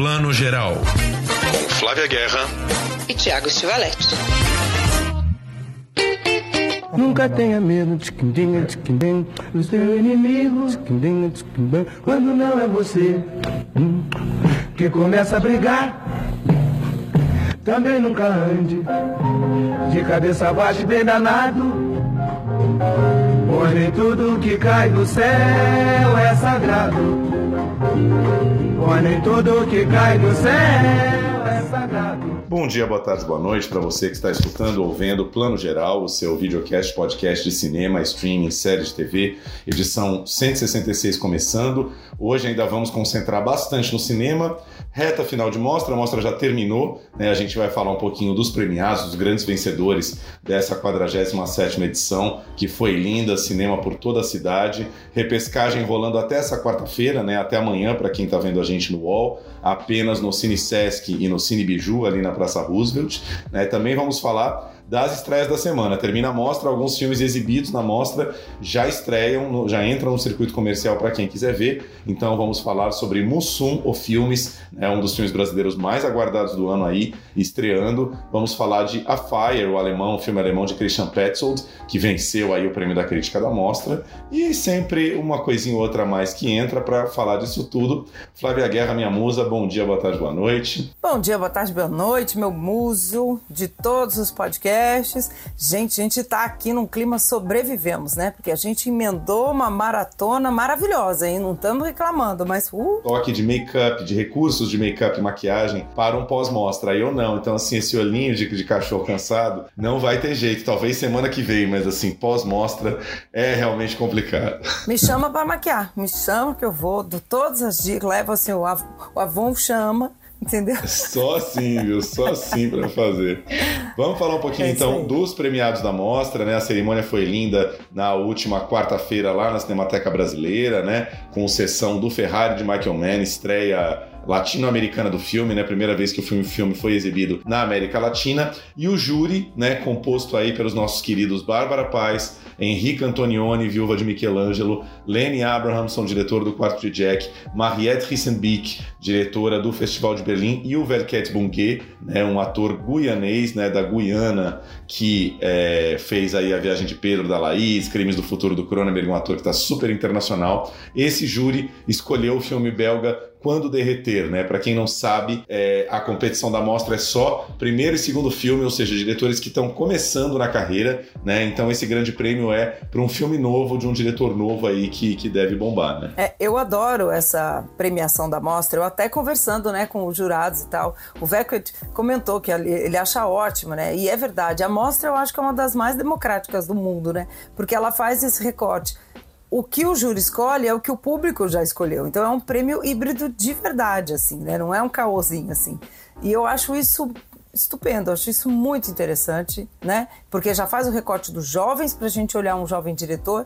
Plano Geral. Com Flávia Guerra e Tiago Stivaletti. Nunca tenha medo de quindim, de quindim, do seu inimigo, de quindim, de quindim, quando não é você hum, que começa a brigar. Também nunca ande de cabeça baixa bem danado, pois nem tudo que cai do céu é sagrado. Pois nem tudo que cai do céu é sagrado. Bom dia, boa tarde, boa noite para você que está escutando ou vendo Plano Geral, o seu videocast, podcast de cinema, streaming, série de TV, edição 166 começando. Hoje ainda vamos concentrar bastante no cinema. Reta final de mostra, a mostra já terminou, né? A gente vai falar um pouquinho dos premiados, dos grandes vencedores dessa 47ª edição, que foi linda, cinema por toda a cidade, repescagem rolando até essa quarta-feira, né? Até amanhã para quem está vendo a gente no UOL, apenas no Cine Sesc e no Cine Biju ali na Praça Roosevelt, né? Também vamos falar das estreias da semana. Termina a mostra, alguns filmes exibidos na mostra já estreiam, já entram no circuito comercial para quem quiser ver. Então vamos falar sobre Mussum, o Filmes, é um dos filmes brasileiros mais aguardados do ano aí, estreando. Vamos falar de A Fire, o alemão, o filme alemão de Christian Petzold, que venceu aí o prêmio da crítica da mostra. E sempre uma coisinha ou outra a mais que entra para falar disso tudo. Flávia Guerra, minha musa, bom dia, boa tarde, boa noite. Bom dia, boa tarde, boa noite, meu muso de todos os podcasts podcasts. Gente, a gente está aqui num clima sobrevivemos, né? Porque a gente emendou uma maratona maravilhosa, hein? Não estamos reclamando, mas. Uh. Toque de make-up, de recursos de make-up e maquiagem para um pós-mostra. Aí eu não. Então, assim, esse olhinho de, de cachorro cansado não vai ter jeito. Talvez semana que vem, mas assim, pós-mostra é realmente complicado. Me chama para maquiar, me chama que eu vou, dou todas as dicas, levo assim, o, Av o Avon chama entendeu? Só assim, viu? Só assim para fazer. Vamos falar um pouquinho é então dos premiados da mostra, né? A cerimônia foi linda na última quarta-feira lá na Cinemateca Brasileira, né? Com sessão do Ferrari de Michael Mann, estreia latino-americana do filme, né? Primeira vez que o filme, filme foi exibido na América Latina. E o júri, né? Composto aí pelos nossos queridos Bárbara Paz, Henrique Antonioni, viúva de Michelangelo, Lenny Abrahamson, diretor do Quarto de Jack, Mariette Rissenbeek, diretora do Festival de Berlim, e o Verket Bunke, né, um ator guianês, né, da Guiana, que é, fez aí a Viagem de Pedro da Laís, Crimes do Futuro do Cronenberg, um ator que está super internacional. Esse júri escolheu o filme belga quando derreter, né? Para quem não sabe, é, a competição da mostra é só primeiro e segundo filme, ou seja, diretores que estão começando na carreira, né? Então esse grande prêmio é para um filme novo de um diretor novo aí que, que deve bombar, né? É, eu adoro essa premiação da mostra. Eu até conversando, né, com os jurados e tal, o Veckert comentou que ele acha ótimo, né? E é verdade. A mostra eu acho que é uma das mais democráticas do mundo, né? Porque ela faz esse recorte o que o júri escolhe é o que o público já escolheu. Então é um prêmio híbrido de verdade, assim, né? Não é um caôzinho, assim. E eu acho isso estupendo, acho isso muito interessante, né? Porque já faz o recorte dos jovens para a gente olhar um jovem diretor,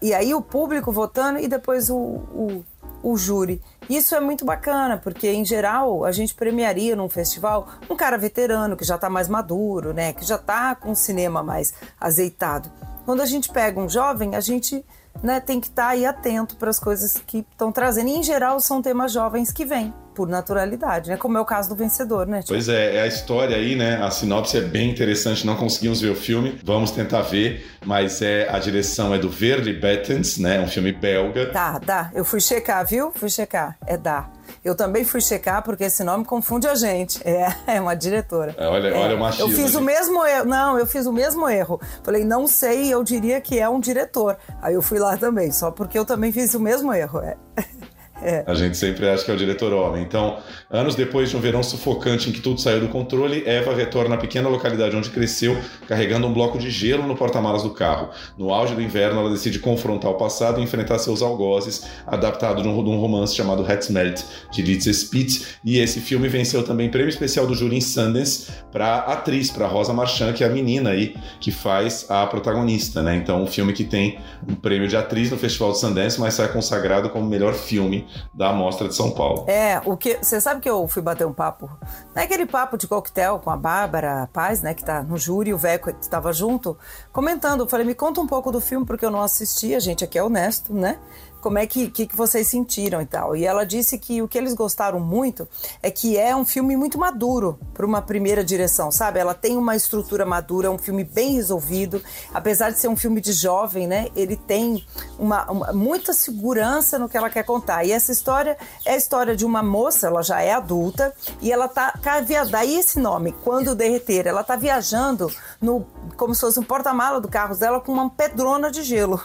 e aí o público votando e depois o, o, o júri. Isso é muito bacana, porque em geral a gente premiaria num festival um cara veterano que já está mais maduro, né? Que já está com o cinema mais azeitado. Quando a gente pega um jovem, a gente né, tem que estar tá aí atento para as coisas que estão trazendo. E, em geral, são temas jovens que vêm, por naturalidade, né? Como é o caso do vencedor, né? Pois é, é a história aí, né? A sinopse é bem interessante, não conseguimos ver o filme, vamos tentar ver, mas é a direção é do Verde Bettens, né? Um filme belga. Tá, dá. Eu fui checar, viu? Fui checar. É dá. Eu também fui checar porque esse nome confunde a gente. É, é uma diretora. É, olha, é. olha o machismo. Eu fiz o mesmo erro. Não, eu fiz o mesmo erro. Falei, não sei, eu diria que é um diretor. Aí eu fui lá também, só porque eu também fiz o mesmo erro. É. É. A gente sempre acha que é o diretor homem. Então, anos depois de um verão sufocante em que tudo saiu do controle, Eva retorna à pequena localidade onde cresceu, carregando um bloco de gelo no porta-malas do carro. No auge do inverno, ela decide confrontar o passado e enfrentar seus algozes, adaptado de um, de um romance chamado Hetzmelt, de Litze Spitz. E esse filme venceu também prêmio especial do júri em Sundance para atriz, para Rosa Marchand, que é a menina aí que faz a protagonista, né? Então, um filme que tem um prêmio de atriz no Festival de Sundance, mas sai consagrado como melhor filme da Mostra de São Paulo. É, o que você sabe que eu fui bater um papo, não é aquele papo de coquetel com a Bárbara Paz, né, que tá no júri, o Veco estava junto, comentando, eu falei, me conta um pouco do filme porque eu não assisti, a gente aqui é honesto, né? Como é que, que, que vocês sentiram e tal. E ela disse que o que eles gostaram muito é que é um filme muito maduro para uma primeira direção, sabe? Ela tem uma estrutura madura, é um filme bem resolvido, apesar de ser um filme de jovem, né? Ele tem uma, uma muita segurança no que ela quer contar. E essa história é a história de uma moça, ela já é adulta e ela tá, tá daí esse nome, quando derreter, ela tá viajando no como se fosse um porta-mala do carro dela com uma pedrona de gelo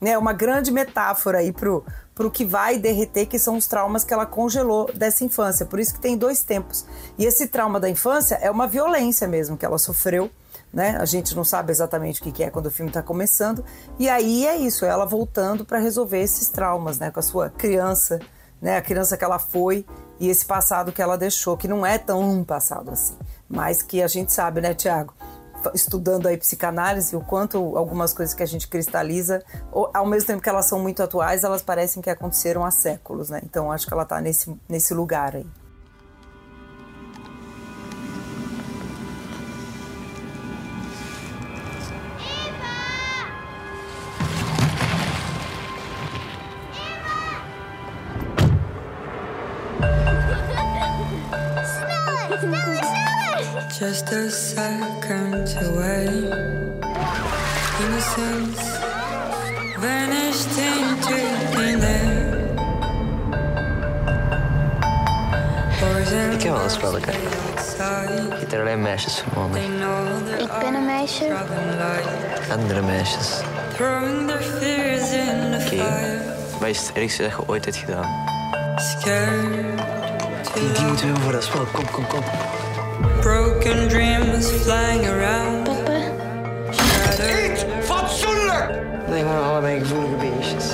né, uma grande metáfora aí pro, pro que vai derreter, que são os traumas que ela congelou dessa infância. Por isso que tem dois tempos. E esse trauma da infância é uma violência mesmo que ela sofreu. Né? A gente não sabe exatamente o que é quando o filme está começando. E aí é isso, é ela voltando para resolver esses traumas, né? Com a sua criança, né? A criança que ela foi e esse passado que ela deixou, que não é tão passado assim, mas que a gente sabe, né, Tiago? Estudando aí psicanálise, o quanto algumas coisas que a gente cristaliza, ao mesmo tempo que elas são muito atuais, elas parecem que aconteceram há séculos, né? Então acho que ela está nesse, nesse lugar aí. just a second away. Innocence vanished into thin air. Ik ken wel een spelletje. Je er alleen meisjes verbonden. Ik ben een meisje. Andere meisjes. Oké, wat is het ergste dat je ooit hebt gedaan? Die, die moeten we voor dat spel. Kom, kom, kom. Broken dreams flying around. Papa. Eet fatsoenlijk! Nee, maar allebei gevoelige beestjes.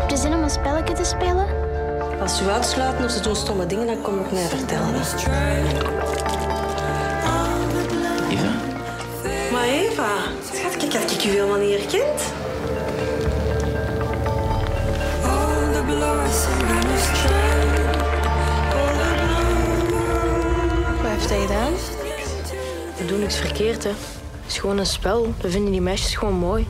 Heb je zin om een spelletje te spelen? Als ze uitsluiten of ze doen stomme dingen, dan kom ik mij vertellen. Eva? Maar Eva, schat, kijk, had ik je helemaal niet herkend. Wat heeft hij gedaan? We doen niks verkeerd, hè. Het is gewoon een spel. We vinden die meisjes gewoon mooi.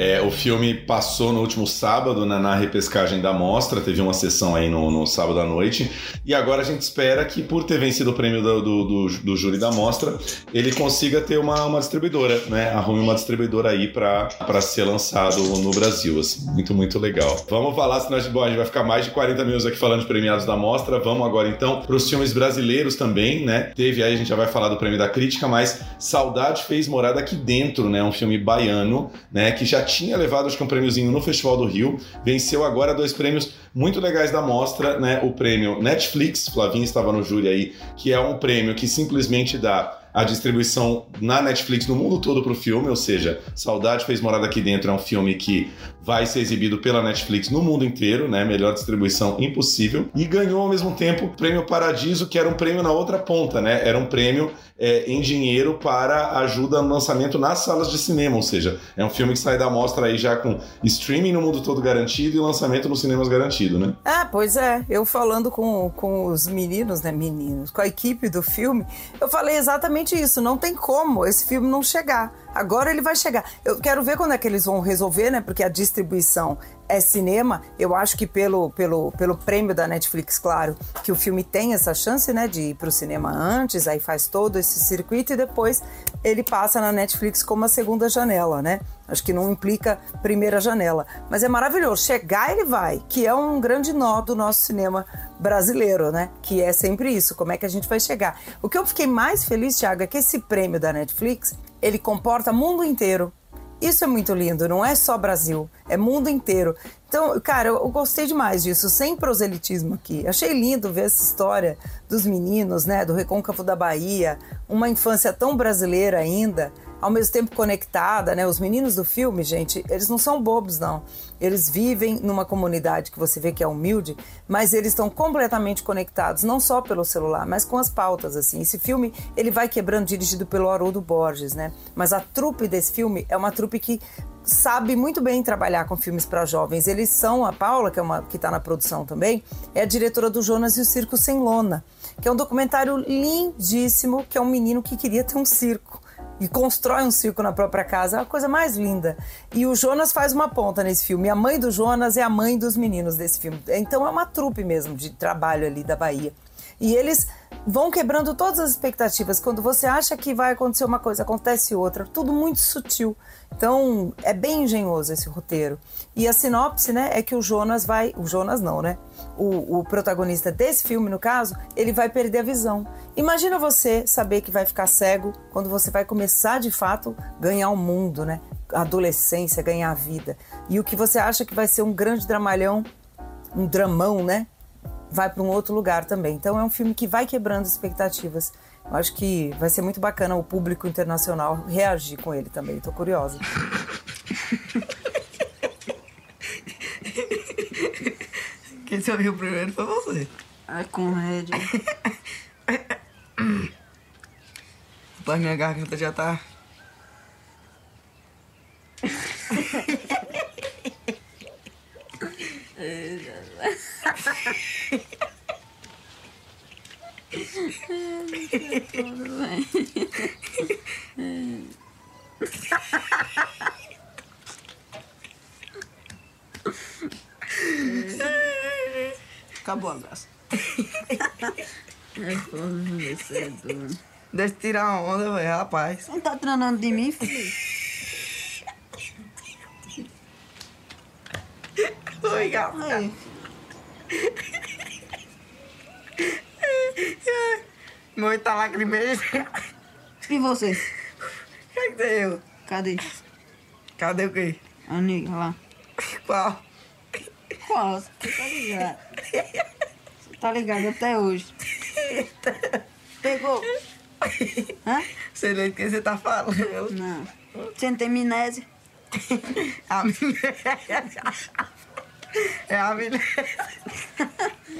É, o filme passou no último sábado né, na repescagem da mostra, teve uma sessão aí no, no, sábado à noite, e agora a gente espera que, por ter vencido o prêmio do, do, do, do júri da mostra, ele consiga ter uma, uma distribuidora, né? Arrume uma distribuidora aí para ser lançado no Brasil. Assim. Muito, muito legal. Vamos falar, senão a gente, bom, a gente vai ficar mais de 40 minutos aqui falando de premiados da mostra. Vamos agora então para os filmes brasileiros também, né? Teve aí, a gente já vai falar do prêmio da crítica, mas Saudade fez morada aqui dentro, né? Um filme baiano, né? Que já tinha levado acho que um prêmiozinho no Festival do Rio, venceu agora dois prêmios muito legais da mostra, né? O prêmio Netflix, Flavinho estava no júri aí, que é um prêmio que simplesmente dá a distribuição na Netflix no mundo todo para o filme, ou seja, Saudade fez morada aqui dentro é um filme que vai ser exibido pela Netflix no mundo inteiro, né? Melhor distribuição impossível e ganhou ao mesmo tempo o Prêmio Paradiso, que era um prêmio na outra ponta, né? Era um prêmio é, em dinheiro para ajuda no lançamento nas salas de cinema, ou seja, é um filme que sai da mostra aí já com streaming no mundo todo garantido e lançamento nos cinemas garantido, né? Ah, pois é. Eu falando com, com os meninos, né? Meninos, com a equipe do filme, eu falei exatamente isso. Não tem como esse filme não chegar. Agora ele vai chegar. Eu quero ver quando é que eles vão resolver, né? Porque a distribuição é cinema. Eu acho que pelo, pelo, pelo prêmio da Netflix, claro, que o filme tem essa chance, né? De ir pro cinema antes, aí faz todo esse circuito e depois ele passa na Netflix como a segunda janela, né? Acho que não implica primeira janela. Mas é maravilhoso. Chegar ele vai, que é um grande nó do nosso cinema brasileiro, né? Que é sempre isso. Como é que a gente vai chegar? O que eu fiquei mais feliz, Thiago, é que esse prêmio da Netflix ele comporta mundo inteiro. Isso é muito lindo, não é só Brasil, é mundo inteiro. Então, cara, eu, gostei demais disso, sem proselitismo aqui. Achei lindo ver essa história dos meninos, né, do Recôncavo da Bahia, uma infância tão brasileira ainda, ao mesmo tempo conectada, né? Os meninos do filme, gente, eles não são bobos, não. Eles vivem numa comunidade que você vê que é humilde, mas eles estão completamente conectados, não só pelo celular, mas com as pautas, assim. Esse filme, ele vai quebrando, dirigido pelo Haroldo Borges, né? Mas a trupe desse filme é uma trupe que sabe muito bem trabalhar com filmes para jovens. Eles são, a Paula, que é uma que está na produção também, é a diretora do Jonas e o Circo Sem Lona que é um documentário lindíssimo, que é um menino que queria ter um circo e constrói um circo na própria casa. É a coisa mais linda. E o Jonas faz uma ponta nesse filme. A mãe do Jonas é a mãe dos meninos desse filme. Então é uma trupe mesmo de trabalho ali da Bahia. E eles vão quebrando todas as expectativas. Quando você acha que vai acontecer uma coisa, acontece outra. Tudo muito sutil. Então é bem engenhoso esse roteiro. E a sinopse, né, é que o Jonas vai. O Jonas não, né? O, o protagonista desse filme, no caso, ele vai perder a visão. Imagina você saber que vai ficar cego quando você vai começar de fato ganhar o mundo, né? Adolescência, ganhar a vida. E o que você acha que vai ser um grande dramalhão, um dramão, né? Vai para um outro lugar também. Então é um filme que vai quebrando expectativas. Eu acho que vai ser muito bacana o público internacional reagir com ele também. Estou curiosa. Quem sorriu primeiro foi você. Ai, com rédea. Rapaz, minha garganta já tá. Acabou a graça. É foda, tirar uma onda, velho, rapaz. Não tá treinando de mim, filho? Olho tá lacrimejo. E você? Cadê eu? Cadê? Cadê o quê? A nega lá. Qual? Qual? Você tá ligado? Você tá ligado até hoje. Pegou? Hã? Sei nem do que você tá falando. Não. Você não tem amnésia? A mulher. É a mulher.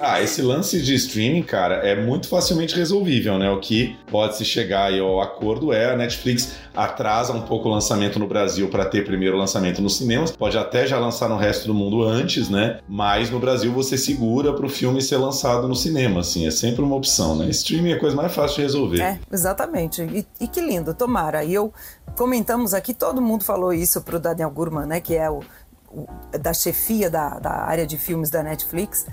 Ah, esse lance de streaming, cara, é muito facilmente resolvível, né? O que pode se chegar aí ao acordo é a Netflix atrasa um pouco o lançamento no Brasil para ter primeiro lançamento nos cinemas, pode até já lançar no resto do mundo antes, né? Mas no Brasil você segura para o filme ser lançado no cinema, assim, é sempre uma opção, né? Streaming é a coisa mais fácil de resolver. É, exatamente. E, e que lindo, tomara. E eu comentamos aqui, todo mundo falou isso pro Daniel Gurman, né? Que é o, o- da chefia da, da área de filmes da Netflix.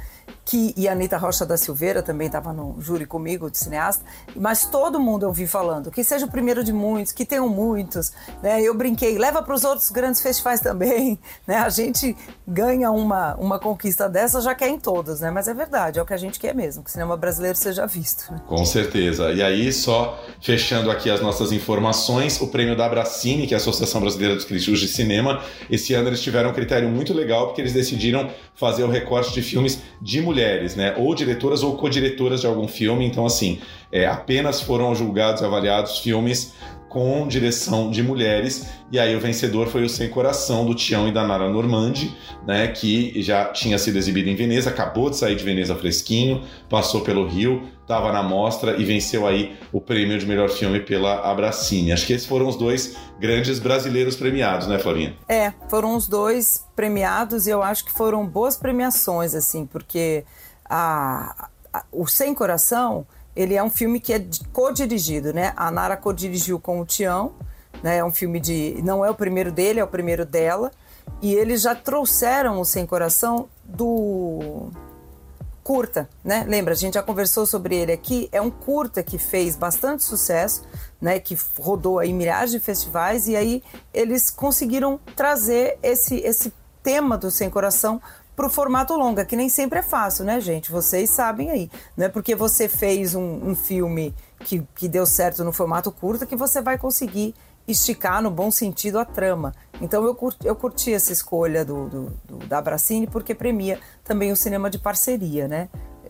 Que, e a Anitta Rocha da Silveira também estava no júri comigo, de cineasta, mas todo mundo eu vi falando que seja o primeiro de muitos, que tenham muitos. Né? Eu brinquei, leva para os outros grandes festivais também. Né? A gente ganha uma, uma conquista dessa, já quer em todos, né? mas é verdade, é o que a gente quer mesmo, que o cinema brasileiro seja visto. né? Com certeza. E aí, só fechando aqui as nossas informações, o prêmio da Abracine, que é a Associação Brasileira dos Críticos de Cinema, esse ano eles tiveram um critério muito legal, porque eles decidiram fazer o recorte de filmes de mulheres, né? Ou diretoras ou co-diretoras de algum filme. Então, assim, é, apenas foram julgados e avaliados filmes com direção de mulheres. E aí o vencedor foi o Sem Coração, do Tião e da Nara Normandi, né? Que já tinha sido exibido em Veneza, acabou de sair de Veneza fresquinho, passou pelo Rio, estava na mostra e venceu aí o prêmio de melhor filme pela Abracine. Acho que esses foram os dois grandes brasileiros premiados, né, Flavinha? É, foram os dois premiados e eu acho que foram boas premiações, assim, porque a, a- o Sem Coração, ele é um filme que é co-dirigido, né? A Nara co-dirigiu com o Tião, né? É um filme de... Não é o primeiro dele, é o primeiro dela. E eles já trouxeram o Sem Coração do curta, né? Lembra, a gente já conversou sobre ele aqui. É um curta que fez bastante sucesso, né? Que rodou aí milhares de festivais e aí eles conseguiram trazer esse esse tema do Sem Coração para o formato longa, que nem sempre é fácil, né, gente? Vocês sabem aí. Não é porque você fez um, um filme que, que deu certo no formato curta que você vai conseguir esticar no bom sentido a trama. Então eu curti, eu curti essa escolha do, do, do- da Bracine porque premia também o cinema de parceria, né?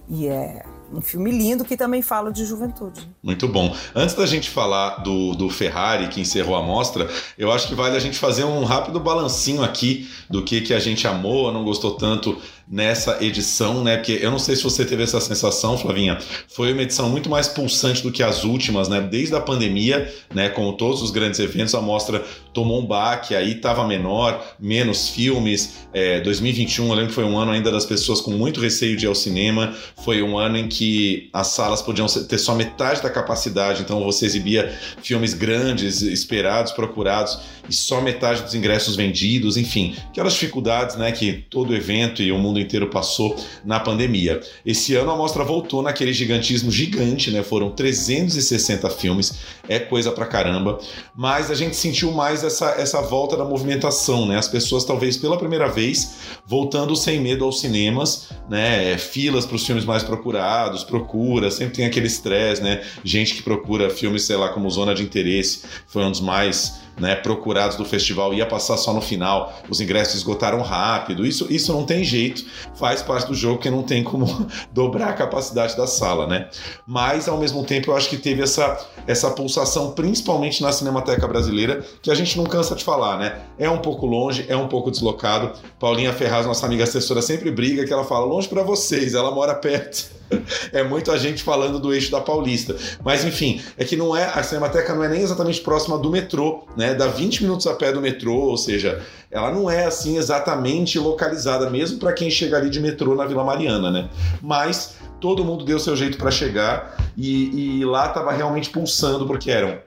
E é, um filme lindo que também fala de juventude. Muito bom. Antes da gente falar do, do Ferrari, que encerrou a mostra, eu acho que vale a gente fazer um rápido balancinho aqui do que, que a gente amou, não gostou tanto nessa edição, né? Porque eu não sei se você teve essa sensação, Flavinha. Foi uma edição muito mais pulsante do que as últimas, né? Desde a pandemia, né? Como todos os grandes eventos, a mostra tomou um baque, aí estava menor, menos filmes. É, 2021, eu lembro que foi um ano ainda das pessoas com muito receio de ir ao cinema. Foi um ano em que as salas podiam ter só metade da capacidade, então você exibia filmes grandes, esperados, procurados, e só metade dos ingressos vendidos, enfim, aquelas dificuldades, né? Que todo evento e o mundo mundo inteiro passou na pandemia. Esse ano a mostra voltou naquele gigantismo gigante, né? Foram 360 filmes, é coisa pra caramba, mas a gente sentiu mais essa, essa volta da movimentação, né? As pessoas talvez pela primeira vez voltando sem medo aos cinemas, né? Filas para os filmes mais procurados, procura, sempre tem aquele estresse, né? Gente que procura filmes, sei lá, como Zona de Interesse, foi um dos mais né, procurados do festival ia passar só no final, os ingressos esgotaram rápido. Isso, isso não tem jeito, faz parte do jogo que não tem como dobrar a capacidade da sala, né? Mas ao mesmo tempo eu acho que teve essa, essa pulsação, principalmente na Cinemateca Brasileira, que a gente não cansa de falar, né? É um pouco longe, é um pouco deslocado. Paulinha Ferraz, nossa amiga assessora, sempre briga que ela fala longe para vocês, ela mora perto é muita gente falando do eixo da Paulista. Mas enfim, é que não é a Cinemateca não é nem exatamente próxima do metrô, né? Dá 20 minutos a pé do metrô, ou seja, ela não é assim exatamente localizada mesmo para quem chega ali de metrô na Vila Mariana, né? Mas todo mundo deu seu jeito para chegar e, e lá estava realmente pulsando porque eram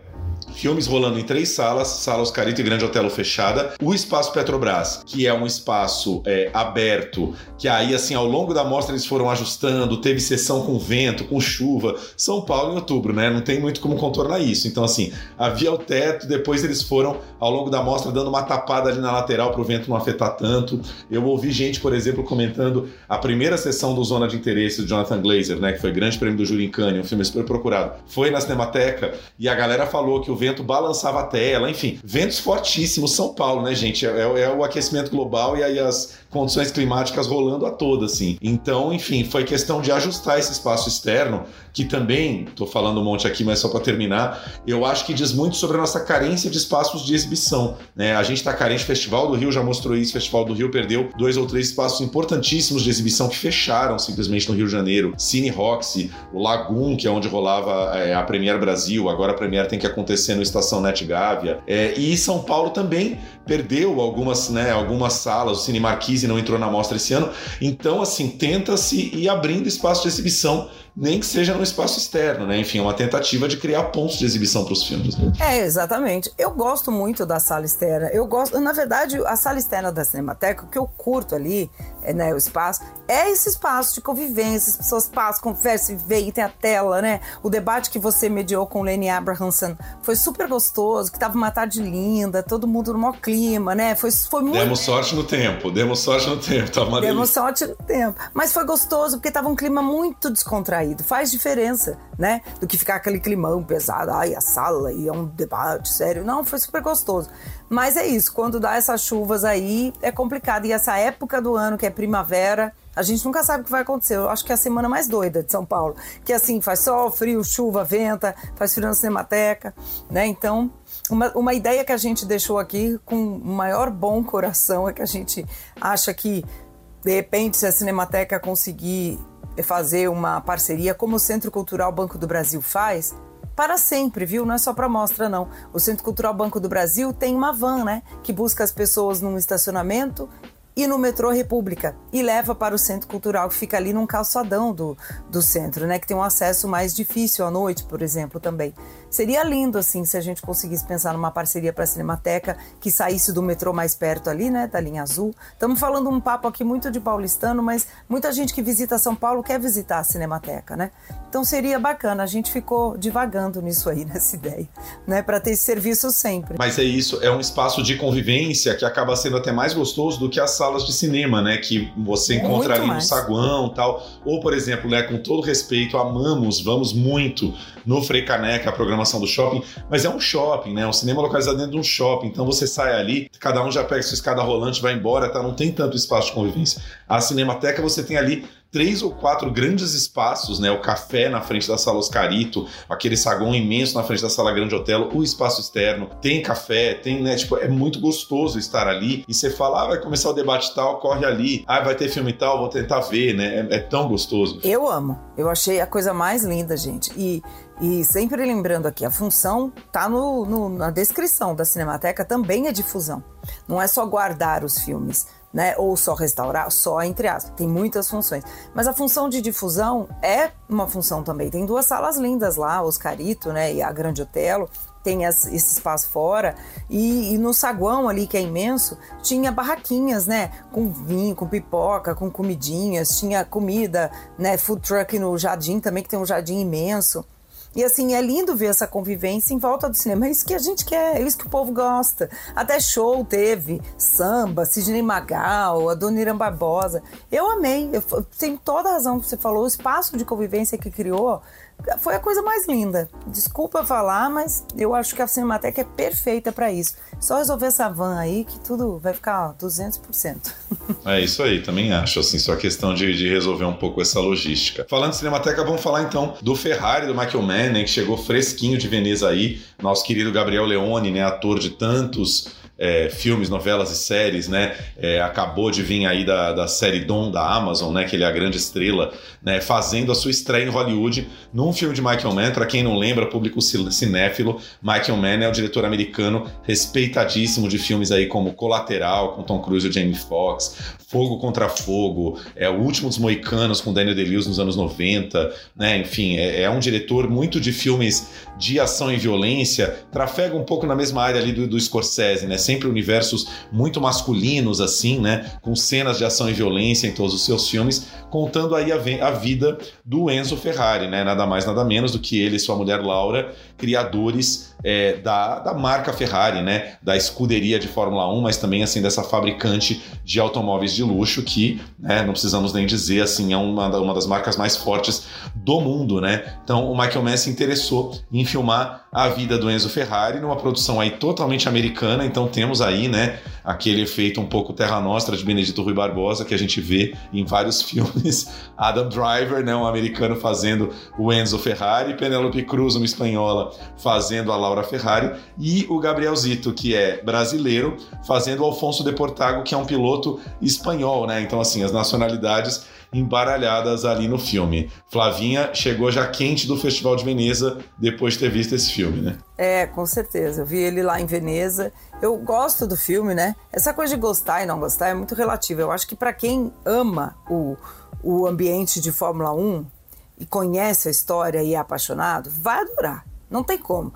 filmes rolando em três salas, sala Oscarito e Grande Otelo fechada, o Espaço Petrobras, que é um espaço é, aberto, que aí assim ao longo da mostra eles foram ajustando, teve sessão com vento, com chuva, São Paulo em outubro, né? Não tem muito como contornar isso. Então assim, havia o teto, depois eles foram ao longo da mostra dando uma tapada ali na lateral para o vento não afetar tanto. Eu ouvi gente, por exemplo, comentando a primeira sessão do Zona de Interesse do Jonathan Glazer, né, que foi grande prêmio do Júri em Cannes, um filme super procurado. Foi na Cinemateca e a galera falou que o vento balançava a tela, enfim, ventos fortíssimos. São Paulo, né, gente? É, é o aquecimento global e aí as condições climáticas rolando a toda, assim. Então, enfim, foi questão de ajustar esse espaço externo, que também, tô falando um monte aqui, mas só para terminar, eu acho que diz muito sobre a nossa carência de espaços de exibição, né? A gente tá carente, Festival do Rio já mostrou isso, Festival do Rio perdeu dois ou três espaços importantíssimos de exibição que fecharam simplesmente no Rio de Janeiro. Cine Roxy, o Lagoon, que é onde rolava é, a Premier Brasil, agora a Premier tem que acontecer no Estação Net Gávea. É, e São Paulo também perdeu algumas, né, algumas salas, o Cine Marquise não entrou na mostra esse ano. Então, assim, tenta-se ir abrindo espaço de exibição nem que seja no espaço externo, né? Enfim, é uma tentativa de criar pontos de exibição para os filmes. Né? É, exatamente. Eu gosto muito da sala externa. Eu gosto, na verdade, a sala externa da Cinemateca, o que eu curto ali, né, o espaço, é esse espaço de convivência, as pessoas passam, conversam, veem, tem a tela, né? O debate que você mediou com o Lenny Abrahamson foi super gostoso, que tava uma tarde linda, todo mundo no maior clima, né? Foi, foi muito... Demos sorte no tempo, demos sorte no tempo, tava uma Demos sorte no tempo. Mas foi gostoso, porque tava um clima muito descontraído Faz diferença, né? Do que ficar aquele climão pesado, ai, a sala e é um debate sério. Não, foi super gostoso. Mas é isso, quando dá essas chuvas aí, é complicado. E essa época do ano, que é primavera, a gente nunca sabe o que vai acontecer. Eu acho que é a semana mais doida de São Paulo. Que assim, faz sol, frio, chuva, venta, faz frio na cinemateca, né? Então, uma, uma ideia que a gente deixou aqui com o maior bom coração é que a gente acha que, de repente, se a Cinemateca conseguir fazer uma parceria como o Centro Cultural Banco do Brasil faz, para sempre, viu? Não é só para mostra, não. O Centro Cultural Banco do Brasil tem uma van, né? Que busca as pessoas num estacionamento e no metrô República e leva para o Centro Cultural, que fica ali num calçadão do, do centro, né? Que tem um acesso mais difícil à noite, por exemplo, também. Seria lindo, assim, se a gente conseguisse pensar numa parceria para a Cinemateca que saísse do metrô mais perto ali, né, da linha azul. Estamos falando um papo aqui muito de paulistano, mas muita gente que visita São Paulo quer visitar a Cinemateca, né? Então seria bacana. A gente ficou divagando nisso aí, nessa ideia, né, para ter esse serviço sempre. Mas é isso, é um espaço de convivência que acaba sendo até mais gostoso do que as salas de cinema, né, que você encontra ali no saguão, tal. Ou, por exemplo, né, com todo respeito, amamos, vamos muito no Frei Caneca, a programação do shopping, mas é um shopping, né? Um cinema localizado dentro de um shopping. Então você sai ali, cada um já pega sua escada rolante, vai embora, tá? Não tem tanto espaço de convivência. A Cinemateca você tem ali três ou quatro grandes espaços, né? O café na frente da sala Oscarito, aquele saguão imenso na frente da sala Grande Otelo, o espaço externo, tem café, tem, né? Tipo, é muito gostoso estar ali. E você fala, ah, vai começar o debate tal, corre ali. Ah, vai ter filme tal, vou tentar ver, né? É, é tão gostoso. Eu amo. Eu achei a coisa mais linda, gente. E, e sempre lembrando aqui, a função tá no, no, na descrição da Cinemateca, também é difusão. Não é só guardar os filmes né? Ou só restaurar, só entre aspas. Tem muitas funções. Mas a função de difusão é uma função também. Tem duas salas lindas lá, Oscarito, né? E a Grande Otelo. Tem esse espaço fora. E, e, no saguão ali, que é imenso, tinha barraquinhas, né? Com vinho, com pipoca, com comidinhas. Tinha comida, né? Food truck no jardim também, que tem um jardim imenso. E assim, é lindo ver essa convivência em volta do cinema. É isso que a gente quer, é isso que o povo gosta. Até show teve, samba, Sidney Magal, a Dona Irã Barbosa. Eu amei, eu, tenho toda a razão que você falou, o espaço de convivência que criou foi a coisa mais linda. Desculpa falar, mas eu acho que a Cinemateca é perfeita para isso. Só resolver essa van aí que tudo vai ficar 200%. É isso aí, também acho. Assim, só questão de, de resolver um pouco essa logística. Falando de Cinemateca, vamos falar então do Ferrari, do Michael Mann, né, que chegou fresquinho de Veneza aí. Nosso querido Gabriel Leone, né, ator de tantos é, filmes, novelas e séries, né? É, acabou de vir aí da, da série Dom da Amazon, né? Que ele é a grande estrela, né? Fazendo a sua estreia em Hollywood num filme de Michael Mann. Para quem não lembra, público cinéfilo, Michael Mann é o diretor americano respeitadíssimo de filmes aí como Colateral, com Tom Cruise e Jamie Foxx, Fogo contra Fogo, é o Último dos Moicanos com Daniel Day-Lewis nos anos 90, né? Enfim, é, é, um diretor muito de filmes de ação e violência, trafega um pouco na mesma área ali do, do Scorsese, né? Sempre universos muito masculinos assim, né? Com cenas de ação e violência em todos os seus filmes, contando aí a, a vida do Enzo Ferrari, né? Nada mais nada menos do que ele e sua mulher Laura, criadores é, da, da marca Ferrari, né? Da escuderia de Fórmula 1, mas também assim dessa fabricante de automóveis de luxo que, né, não precisamos nem dizer, assim, é uma, uma das marcas mais fortes do mundo, né? Então o Michael Mann se interessou em filmar a vida do Enzo Ferrari numa produção aí totalmente americana, então temos aí, né, aquele efeito um pouco terra nostra de Benedito Rui Barbosa que a gente vê em vários filmes, Adam Driver, né, um americano fazendo o Enzo Ferrari, Penelope Cruz, uma espanhola, fazendo a Laura Ferrari e o Gabriel Zito, que é brasileiro, fazendo o Alfonso de Portago, que é um piloto espanhol, né? Então assim, as nacionalidades embaralhadas ali no filme. Flavinha chegou já quente do Festival de Veneza depois de ter visto esse filme, né? É, com certeza. Eu vi ele lá em Veneza. Eu gosto do filme, né? Essa coisa de gostar e não gostar é muito relativa. Eu acho que para quem ama o, o ambiente de Fórmula 1 e conhece a história e é apaixonado, vai adorar. Não tem como.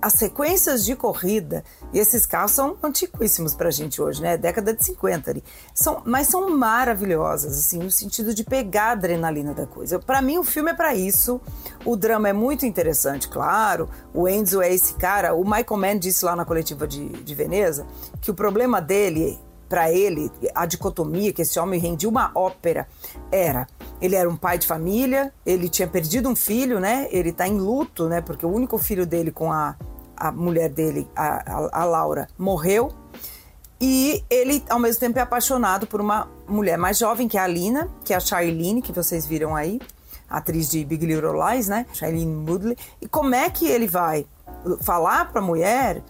As sequências de corrida, e esses carros são antiquíssimos pra gente hoje, né? Década de 50 ali. São, mas são maravilhosas, assim, no sentido de pegar a adrenalina da coisa. Para mim, o filme é para isso. O drama é muito interessante, claro. O Enzo é esse cara. O Michael Mann disse lá na coletiva de, de Veneza que o problema dele para ele, a dicotomia que esse homem rendia uma ópera era ele era um pai de família, ele tinha perdido um filho, né? Ele está em luto, né? Porque o único filho dele com a, a mulher dele, a, a, a Laura, morreu. E ele, ao mesmo tempo, é apaixonado por uma mulher mais jovem, que é a Lina, que é a Charlene, que vocês viram aí, atriz de Big Little Lies, né? Charlene Woodley. E como é que ele vai falar para a mulher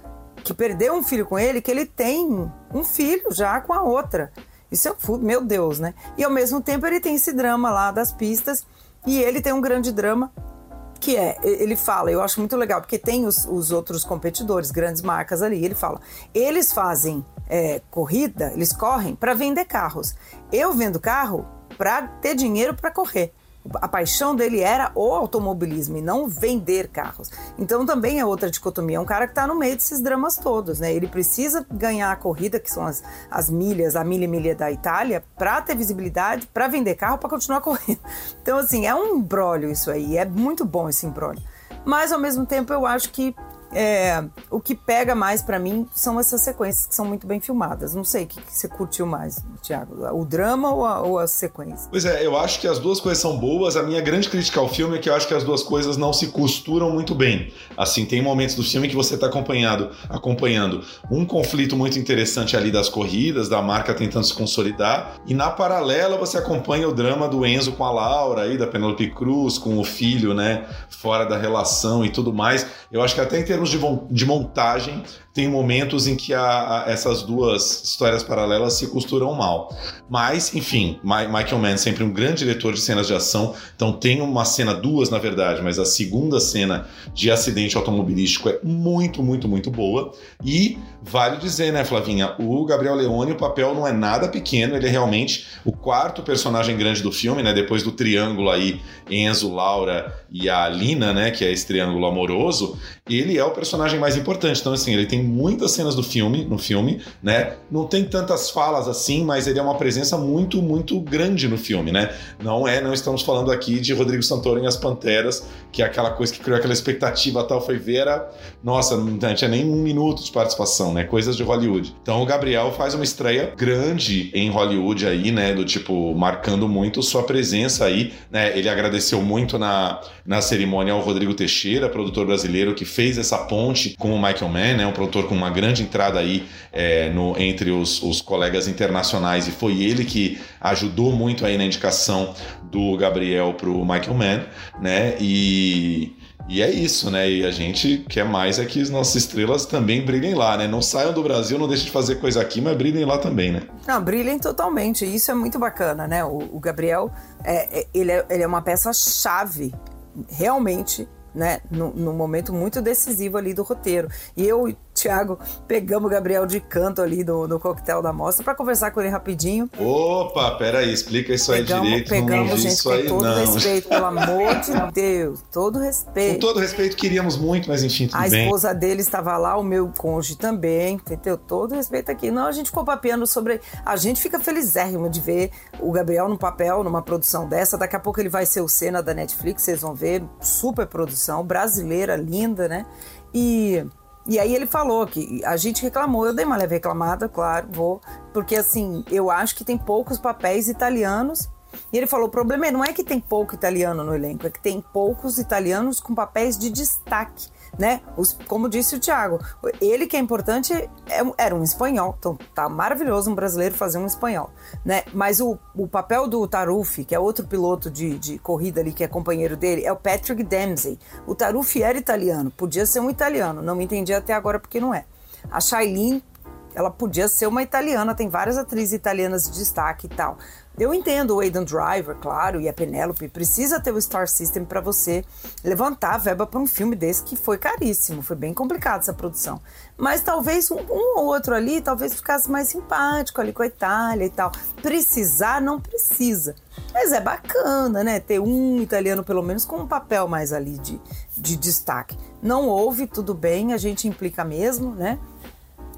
que perdeu um filho com ele, que ele tem um filho já com a outra. Isso é um meu Deus, né? E ao mesmo tempo ele tem esse drama lá das pistas e ele tem um grande drama que é, ele fala, eu acho muito legal, porque tem os, os outros competidores, grandes marcas ali, ele fala, eles fazem é, corrida, eles correm para vender carros. Eu vendo carro para ter dinheiro para correr a paixão dele era o automobilismo e não vender carros. Então também é outra dicotomia. É um cara que está no meio desses dramas todos, né? Ele precisa ganhar a corrida, que são as, as milhas, a milha e milha da Itália, para ter visibilidade, para vender carro, para continuar correndo. Então, assim, é um embrólio isso aí. É muito bom esse embrólio. Mas, ao mesmo tempo, eu acho que é, o que pega mais pra mim são essas sequências que são muito bem filmadas. Não sei o que, que você curtiu mais, Thiago, o drama ou a, ou a sequência? Pois é, eu acho que as duas coisas são boas. A minha grande crítica ao filme é que eu acho que as duas coisas não se costuram muito bem. Assim, tem momentos do filme que você está acompanhado, acompanhando um conflito muito interessante ali das corridas, da marca tentando se consolidar, e na paralela você acompanha o drama do Enzo com a Laura aí, da Penelope Cruz, com o filho, né, fora da relação e tudo mais. Eu acho que até em termos de, de montagem, tem momentos em que a, a, essas duas histórias paralelas se costuram mal. Mas, enfim, Michael Mann sempre um grande diretor de cenas de ação, então tem uma cena, duas na verdade, mas a segunda cena de acidente automobilístico é muito, muito, muito boa. E vale dizer, né, Flavinha, o Gabriel Leone, o papel não é nada pequeno, ele é realmente o quarto personagem grande do filme, né, depois do triângulo aí, Enzo, Laura e a Lina, né, que é esse triângulo amoroso, ele é o personagem mais importante. Então, assim, ele tem muitas cenas do filme, no filme, né? Não tem tantas falas assim, mas ele é uma presença muito, muito grande no filme, né? Não é, não estamos falando aqui de Rodrigo Santoro em As Panteras, que é aquela coisa que criou aquela expectativa tal, foi ver, era, nossa, não tinha nem um minuto de participação, né? Coisas de Hollywood. Então o Gabriel faz uma estreia grande em Hollywood aí, né? Do tipo, marcando muito sua presença aí, né? Ele agradeceu muito na, na cerimônia ao Rodrigo Teixeira, produtor brasileiro, que fez essa ponte com o Michael Mann, né? Um produtor com uma grande entrada aí é, no, entre os, os colegas internacionais, e foi ele que ajudou muito aí na indicação do Gabriel para o Michael Mann, né? E, e é isso, né? E a gente quer mais é que as nossas estrelas também brilhem lá, né? Não saiam do Brasil, não deixem de fazer coisa aqui, mas brilhem lá também, né? Não, brilhem totalmente. Isso é muito bacana, né? O, o Gabriel, é, é, ele, é, ele é uma peça-chave, realmente, né? Num momento muito decisivo ali do roteiro. E eu Thiago, pegamos o Gabriel de canto ali no, no coquetel da mostra para conversar com ele rapidinho. Opa, peraí, explica isso pegamos, aí direito. Pegamos, gente, com aí, todo não. respeito, pelo amor de Deus, todo respeito. Com todo respeito, queríamos muito, mas enfim, tudo A bem. esposa dele estava lá, o meu cônjuge também, entendeu? Todo respeito aqui. Não, a gente ficou papeando sobre... A gente fica felizérrimo de ver o Gabriel no papel, numa produção dessa. Daqui a pouco ele vai ser o Cena da Netflix, vocês vão ver. Super produção, brasileira, linda, né? E... E aí ele falou que a gente reclamou, eu dei uma leve reclamada, claro, vou, porque assim, eu acho que tem poucos papéis italianos. E ele falou: o problema não é que tem pouco italiano no elenco, é que tem poucos italianos com papéis de destaque, né? Os, como disse o Thiago, ele que é importante é, era um espanhol, então tá maravilhoso um brasileiro fazer um espanhol, né? Mas o, o papel do Taruffi, que é outro piloto de, de corrida ali, que é companheiro dele, é o Patrick Dempsey. O Taruffi era italiano, podia ser um italiano, não me entendi até agora porque não é. A Shailene ela podia ser uma italiana, tem várias atrizes italianas de destaque e tal. Eu entendo o Aidan Driver, claro, e a Penelope, precisa ter o Star System para você levantar a verba para um filme desse que foi caríssimo, foi bem complicado essa produção. Mas talvez um, um ou outro ali, talvez ficasse mais simpático ali com a Itália e tal. Precisar, não precisa. Mas é bacana, né? Ter um italiano, pelo menos, com um papel mais ali de, de destaque. Não houve, tudo bem, a gente implica mesmo, né?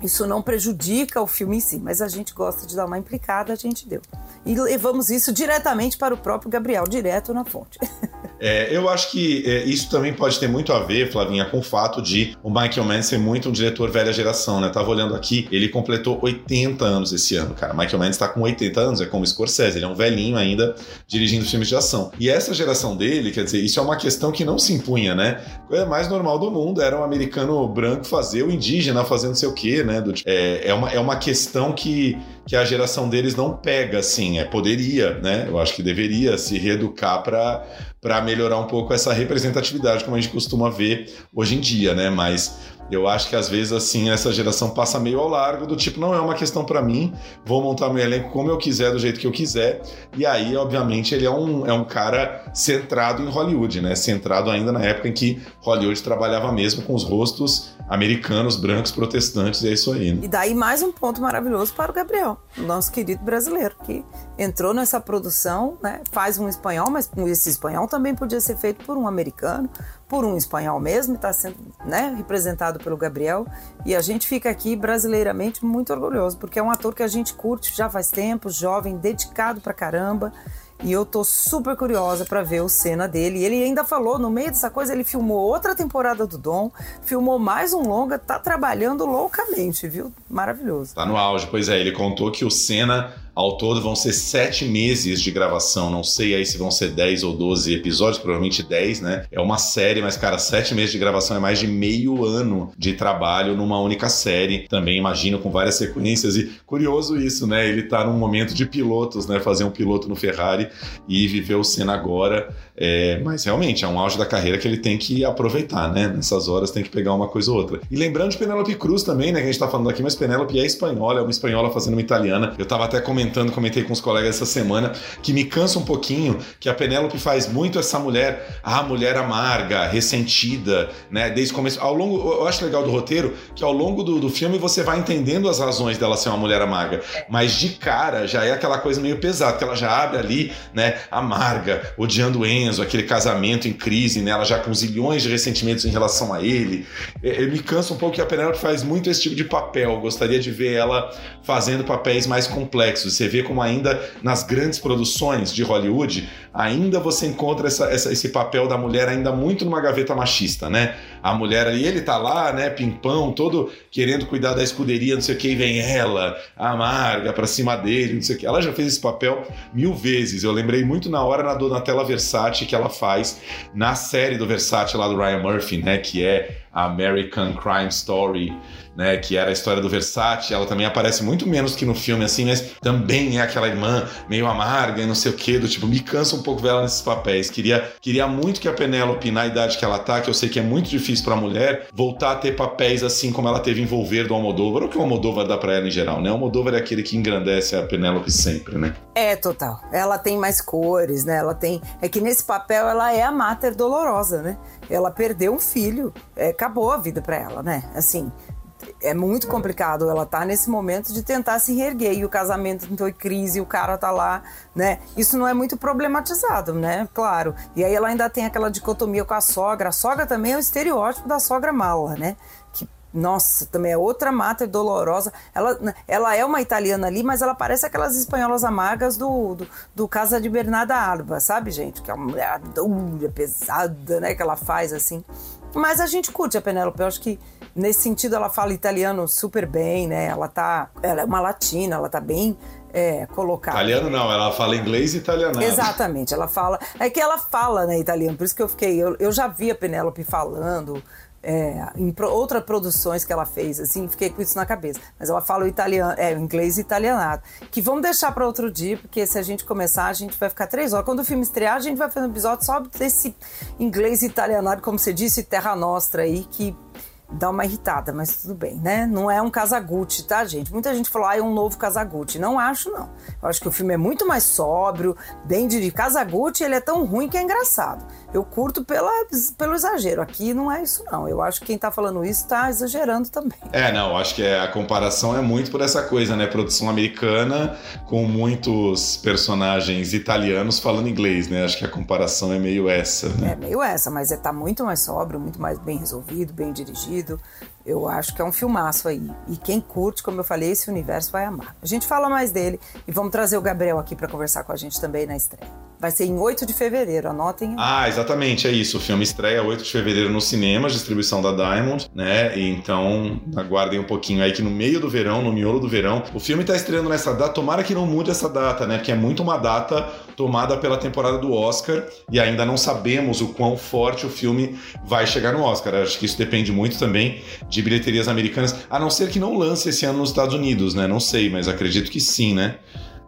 Isso não prejudica o filme em si, mas a gente gosta de dar uma implicada, a gente deu. E levamos isso diretamente para o próprio Gabriel, direto na fonte. É, eu acho que é, isso também pode ter muito a ver, Flavinha, com o fato de o Michael Mann ser muito um diretor velha geração, né? Tava olhando aqui, ele completou 80 anos esse ano, cara. Michael Mann está com 80 anos, é como Scorsese, ele é um velhinho ainda dirigindo filmes de ação. E essa geração dele, quer dizer, isso é uma questão que não se impunha, né? Coisa mais normal do mundo era um americano branco fazer o indígena fazer não sei o quê, né? Do, é, é, uma, é uma questão que, que a geração deles não pega, assim, é poderia, né? Eu acho que deveria se reeducar para melhorar um pouco essa representatividade, como a gente costuma ver hoje em dia, né? Mas eu acho que às vezes assim essa geração passa meio ao largo do tipo não é uma questão para mim, vou montar meu elenco como eu quiser, do jeito que eu quiser. E aí, obviamente, ele é um, é um cara centrado em Hollywood, né? Centrado ainda na época em que Hollywood trabalhava mesmo com os rostos americanos, brancos, protestantes, e é isso aí. Né? E daí mais um ponto maravilhoso para o Gabriel, nosso querido brasileiro, que entrou nessa produção, né? Faz um espanhol, mas esse espanhol também podia ser feito por um americano, por um espanhol mesmo, está sendo né, representado pelo Gabriel. E a gente fica aqui brasileiramente muito orgulhoso, porque é um ator que a gente curte já faz tempo, jovem, dedicado pra caramba. E eu tô super curiosa para ver o cena dele. E ele ainda falou, no meio dessa coisa, ele filmou outra temporada do Dom, filmou mais um longa, tá trabalhando loucamente, viu? Maravilhoso. Tá no auge, pois é. Ele contou que o Senna ao todo vão ser sete meses de gravação. Não sei aí se vão ser 10 ou 12 episódios, provavelmente 10, né? É uma série, mas, cara, sete meses de gravação é mais de meio ano de trabalho numa única série. Também imagino com várias sequências. E curioso isso, né? Ele tá num momento de pilotos, né? Fazer um piloto no Ferrari e viver o Senna agora. É, mas realmente é um auge da carreira que ele tem que aproveitar, né? Nessas horas tem que pegar uma coisa ou outra. E lembrando de Penélope Cruz também, né? Que a gente tá falando aqui, mas Penélope é espanhola, é uma espanhola fazendo uma italiana. Eu tava até comentando, comentei com os colegas essa semana, que me cansa um pouquinho que a Penélope faz muito essa mulher, a mulher amarga, ressentida, né? Desde o começo. Ao longo, eu acho legal do roteiro que ao longo do, do filme você vai entendendo as razões dela ser uma mulher amarga. Mas de cara já é aquela coisa meio pesada, que ela já abre ali, né? Amarga, odiando Enzo, aquele casamento em crise, né? Ela já com zilhões de ressentimentos em relação a ele. Eu me cansa um pouco que a Penélope faz muito esse tipo de papel. Eu gostaria de ver ela fazendo papéis mais complexos. Você vê como ainda nas grandes produções de Hollywood, ainda você encontra essa, essa, esse papel da mulher ainda muito numa gaveta machista, né? A mulher ali, ele tá lá, né, pimpão, todo querendo cuidar da escuderia, não sei o que, e vem ela, amarga, pra cima dele, não sei o que. Ela já fez esse papel mil vezes. Eu lembrei muito na hora na Donatella Versace que ela faz na série do Versace lá do Ryan Murphy, né, que é American Crime Story, né, que era a história do Versace, ela também aparece muito menos que no filme, assim, mas também é aquela irmã meio amarga e não sei o que, do tipo, me cansa um pouco ver ela nesses papéis. Queria, queria muito que a Penélope, na idade que ela tá, que eu sei que é muito difícil pra mulher, voltar a ter papéis assim como ela teve em Volver do Almodóvar, ou que o Almodóvar dá pra ela em geral, né? O Almodóvar é aquele que engrandece a Penélope sempre, né? É, total. Ela tem mais cores, né? Ela tem. É que nesse papel ela é a mater dolorosa, né? Ela perdeu um filho, é, acabou a vida pra ela, né? Assim, é muito complicado. Ela tá nesse momento de tentar se reerguer e o casamento entrou em crise, o cara tá lá, né? Isso não é muito problematizado, né? Claro. E aí ela ainda tem aquela dicotomia com a sogra. A sogra também é o estereótipo da sogra mala, né? Que nossa, também é outra mata dolorosa. Ela, ela é uma italiana ali, mas ela parece aquelas espanholas amargas do, do, do Casa de Bernarda Alba, sabe, gente? Que é uma mulher dura, pesada, né? Que ela faz assim. Mas a gente curte a Penélope. Eu acho que nesse sentido ela fala italiano super bem, né? Ela tá. Ela é uma latina, ela tá bem é, colocada. Italiano não, ela fala inglês e italiano. Exatamente, ela fala. É que ela fala, né, italiano, por isso que eu fiquei. Eu, eu já vi a Penélope falando. É, em pro, outras produções que ela fez, assim, fiquei com isso na cabeça. Mas ela fala o italiano, é, o inglês italianado. Que vamos deixar para outro dia, porque se a gente começar, a gente vai ficar três horas. Quando o filme estrear, a gente vai fazer um episódio só desse inglês italianado, como você disse, Terra Nostra aí, que dá uma irritada, mas tudo bem, né? Não é um Casagutti, tá, gente? Muita gente falou, ah, é um novo Casagutti. Não acho, não. Eu acho que o filme é muito mais sóbrio, bem de Casagutti, ele é tão ruim que é engraçado. Eu curto pela, pelo exagero. Aqui não é isso, não. Eu acho que quem tá falando isso tá exagerando também. É, não, acho que é, a comparação é muito por essa coisa, né? Produção americana com muitos personagens italianos falando inglês, né? Acho que a comparação é meio essa, né? É meio essa, mas é, tá muito mais sóbrio, muito mais bem resolvido, bem dirigido. Eu acho que é um filmaço aí. E quem curte, como eu falei, esse universo vai amar. A gente fala mais dele e vamos trazer o Gabriel aqui para conversar com a gente também na estreia. Vai ser em 8 de fevereiro, anotem. Ah, exatamente, é isso. O filme estreia 8 de fevereiro nos cinemas, distribuição da Diamond, né? Então, aguardem um pouquinho aí que no meio do verão, no miolo do verão, o filme tá estreando nessa data. Tomara que não mude essa data, né? Porque é muito uma data tomada pela temporada do Oscar e ainda não sabemos o quão forte o filme vai chegar no Oscar. Acho que isso depende muito também de bilheterias americanas, a não ser que não lance esse ano nos Estados Unidos, né? Não sei, mas acredito que sim, né?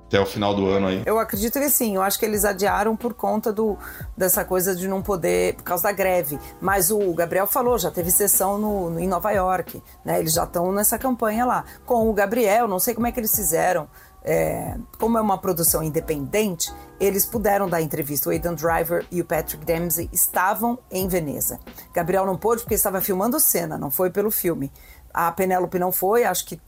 Até o final do ano aí? Eu acredito que sim. Eu acho que eles adiaram por conta do, dessa coisa de não poder, por causa da greve. Mas o Gabriel falou, já teve sessão no, no em Nova York, né? Eles já estão nessa campanha lá. Com o Gabriel, não sei como é que eles fizeram. É, como é uma produção independente, eles puderam dar entrevista. O Aidan Driver e o Patrick Dempsey estavam em Veneza. Gabriel não pôde porque estava filmando cena, não foi pelo filme. A Penélope não foi, acho que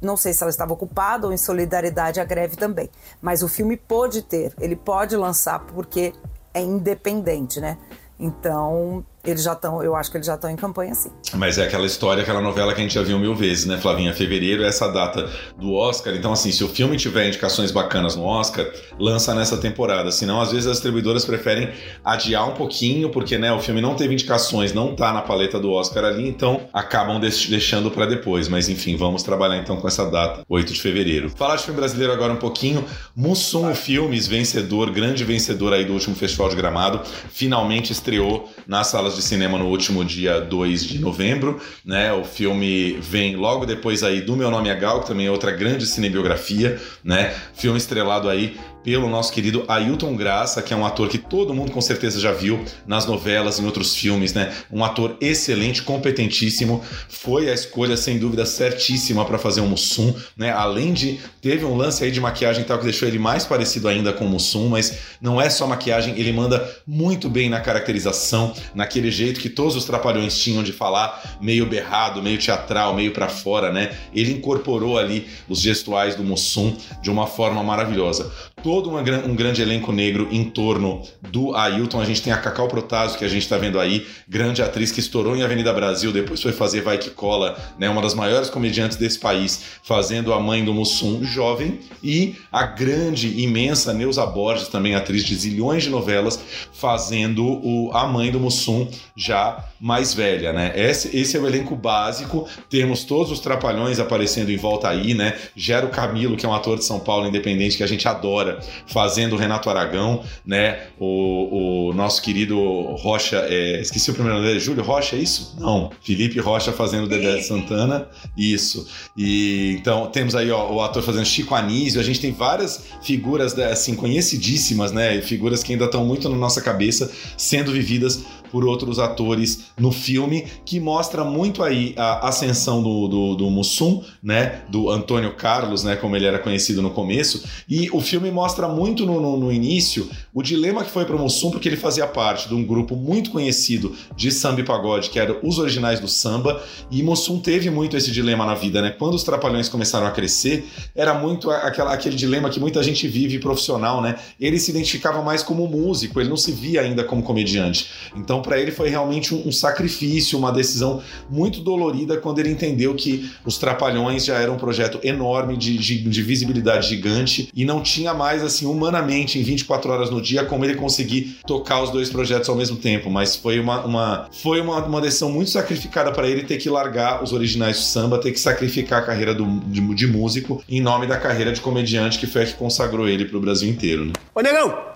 não sei se ela estava ocupada ou em solidariedade à greve também. Mas o filme pode ter, ele pode lançar porque é independente, né? Então, eles já estão, eu acho que eles já estão em campanha sim. Mas é aquela história, aquela novela que a gente já viu mil vezes, né, Flavinha? Fevereiro é essa data do Oscar. Então, assim, se o filme tiver indicações bacanas no Oscar, lança nessa temporada. Senão, às vezes, as distribuidoras preferem adiar um pouquinho, porque, né, o filme não teve indicações, não tá na paleta do Oscar ali, então acabam deixando para depois. Mas, enfim, vamos trabalhar então com essa data, 8 de fevereiro. Falar de filme brasileiro agora um pouquinho. Mussum Filmes, vencedor, grande vencedor aí do último Festival de Gramado, finalmente estreou nas salas de cinema no último dia 2 de novembro, né? O filme vem logo depois aí do Meu Nome é Gal, que também é outra grande cinebiografia, né? Filme estrelado aí pelo nosso querido Ailton Graça, que é um ator que todo mundo com certeza já viu nas novelas, em outros filmes, né? Um ator excelente, competentíssimo, foi a escolha sem dúvida certíssima para fazer o Mussum, né? Além de teve um lance aí de maquiagem tal que deixou ele mais parecido ainda com o Mussum, mas não é só maquiagem, ele manda muito bem na caracterização, naquele jeito que todos os trapalhões tinham de falar, meio berrado, meio teatral, meio para fora, né? Ele incorporou ali os gestuais do Mussum de uma forma maravilhosa todo uma, um grande elenco negro em torno do Ailton. A gente tem a Cacau Protásio, que a gente está vendo aí, grande atriz que estourou em Avenida Brasil, depois foi fazer Vai Que Cola, né, uma das maiores comediantes desse país, fazendo a mãe do Mussum jovem, e a grande, imensa Neuza Borges, também atriz de zilhões de novelas, fazendo o, a mãe do Mussum já mais velha, né? Esse, esse é o elenco básico, temos todos os trapalhões aparecendo em volta aí, né? Gero Camilo, que é um ator de São Paulo independente que a gente adora, fazendo o Renato Aragão, né? O, o nosso querido Rocha, é, esqueci o primeiro nome dele, Júlio Rocha, é isso? Não, Felipe Rocha fazendo o Dedé Santana, isso. E então temos aí ó, o ator fazendo Chico Anísio, a gente tem várias figuras né, assim conhecidíssimas, né? Figuras que ainda estão muito na nossa cabeça, sendo vividas por outros atores no filme, que mostra muito aí a ascensão do, do, do Mussum, né? Do Antônio Carlos, né? Como ele era conhecido no começo. E o filme mostra muito no, no, no início o dilema que foi para o Mussum, porque ele fazia parte de um grupo muito conhecido de samba e pagode, que eram os originais do samba, e Mussum teve muito esse dilema na vida, né? Quando os Trapalhões começaram a crescer, era muito aquela, aquele dilema que muita gente vive profissional, né? Ele se identificava mais como músico, ele não se via ainda como comediante. Então, para ele foi realmente um, um, sacrifício, uma decisão muito dolorida quando ele entendeu que os Trapalhões já eram um projeto enorme de, de, de visibilidade gigante e não tinha mais, assim, humanamente, em 24 horas no dia, como ele conseguir tocar os dois projetos ao mesmo tempo. Mas foi uma, uma foi uma, uma decisão muito sacrificada para ele ter que largar os originais do samba, ter que sacrificar a carreira do, de, de músico em nome da carreira de comediante que foi a que consagrou ele para o Brasil inteiro. Né? Ô, negão!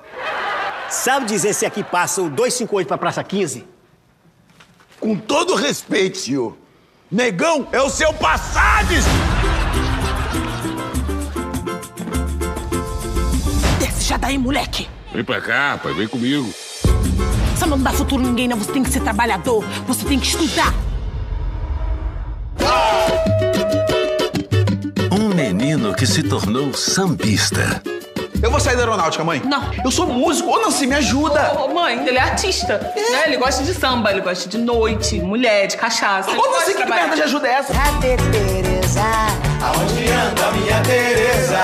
Sabe dizer se aqui passa o 258 pra Praça 15? Com todo respeito, senhor, negão é o seu Passades! Desce já daí, moleque! Vem pra cá, pai, vem comigo. Você não dá futuro a ninguém, não. Você tem que ser trabalhador, você tem que estudar. Um menino que se tornou sambista. Eu vou sair da aeronáutica, mãe. Não. Eu sou músico. Ô, Nancy, me ajuda. Ô, mãe, ele é artista. Né? Ele gosta de samba, ele gosta de noite, mulher, de cachaça. Ô, Nancy, que merda de ajuda é essa? Cadê Tereza? Aonde anda minha Tereza?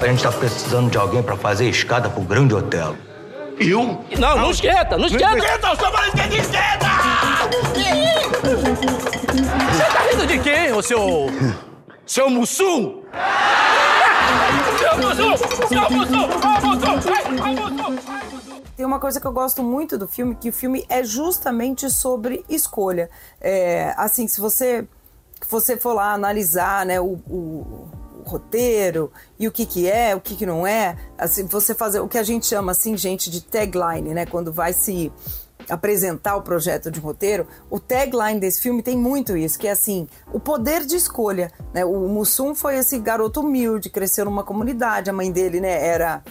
A gente tá precisando de alguém pra fazer escada pro grande hotel. Eu? Não, não esquenta, não esquenta. Não esquenta, eu sou mais que esquenta! Você tá rindo de quem, ô seu... seu Mussum? Tem uma coisa que eu gosto muito do filme, que o filme é justamente sobre escolha. É, assim, se você, você for lá analisar né, o, o, o roteiro e o que, que é, o que, que não é, assim, você fazer o que a gente chama assim, gente, de tagline, né? Quando vai se apresentar o projeto de roteiro, o tagline desse filme tem muito isso, que é assim, o poder de escolha. Né? O Mussum foi esse garoto humilde, cresceu numa comunidade, a mãe dele né, era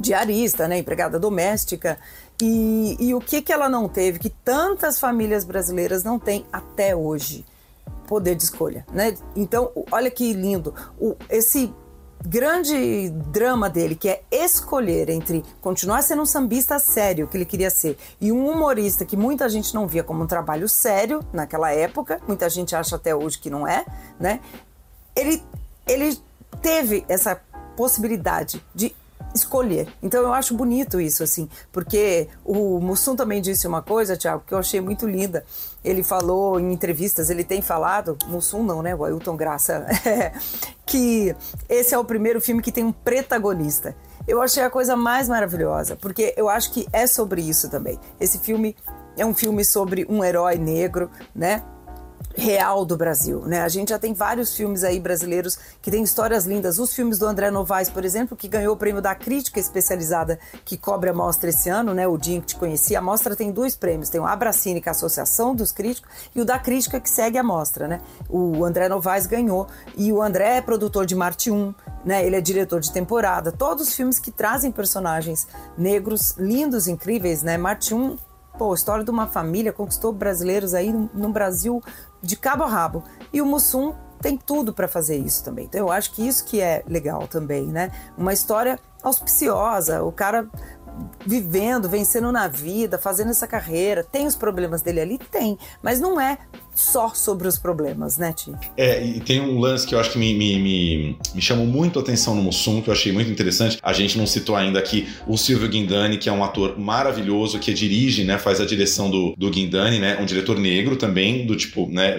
diarista, né, empregada doméstica, e, e o que, que ela não teve, que tantas famílias brasileiras não têm até hoje? Poder de escolha, né? Então, olha que lindo, o, esse grande drama dele, que é escolher entre continuar sendo um sambista sério, que ele queria ser, e um humorista que muita gente não via como um trabalho sério naquela época, muita gente acha até hoje que não é, né? Ele, ele teve essa possibilidade de escolher. Então eu acho bonito isso, assim, porque o Mussum também disse uma coisa, Tiago, que eu achei muito linda. Ele falou em entrevistas, ele tem falado, Mussum não, né? O Ailton Graça, que esse é o primeiro filme que tem um protagonista. Eu achei a coisa mais maravilhosa, porque eu acho que é sobre isso também. Esse filme é um filme sobre um herói negro, né? Real do Brasil, né? A gente já tem vários filmes aí brasileiros que têm histórias lindas. Os filmes do André Novaes, por exemplo, que ganhou o prêmio da crítica especializada que cobre a mostra esse ano, né? O dia em que te conheci. A mostra tem dois prêmios, tem o Abracine, que é a Associação dos Críticos, e o da crítica que segue a mostra, né? O André Novaes ganhou e o André é produtor de Marte 1, né? Ele é diretor de temporada. Todos os filmes que trazem personagens negros lindos, incríveis, né? Marte 1 Pô, a história de uma família conquistou brasileiros aí no, Brasil de cabo a rabo. E o Mussum tem tudo para fazer isso também. Então eu acho que isso que é legal também, né? Uma história auspiciosa, o cara vivendo, vencendo na vida, fazendo essa carreira. Tem os problemas dele ali? Tem. Mas não é só sobre os problemas, né, Ti? É, e tem um lance que eu acho que me, me, me, me chamou muito a atenção no Mussum, que eu achei muito interessante. A gente não citou ainda aqui o Silvio Guindani, que é um ator maravilhoso, que dirige, né, faz a direção do, do Guindani, né, um diretor negro também, do tipo, né,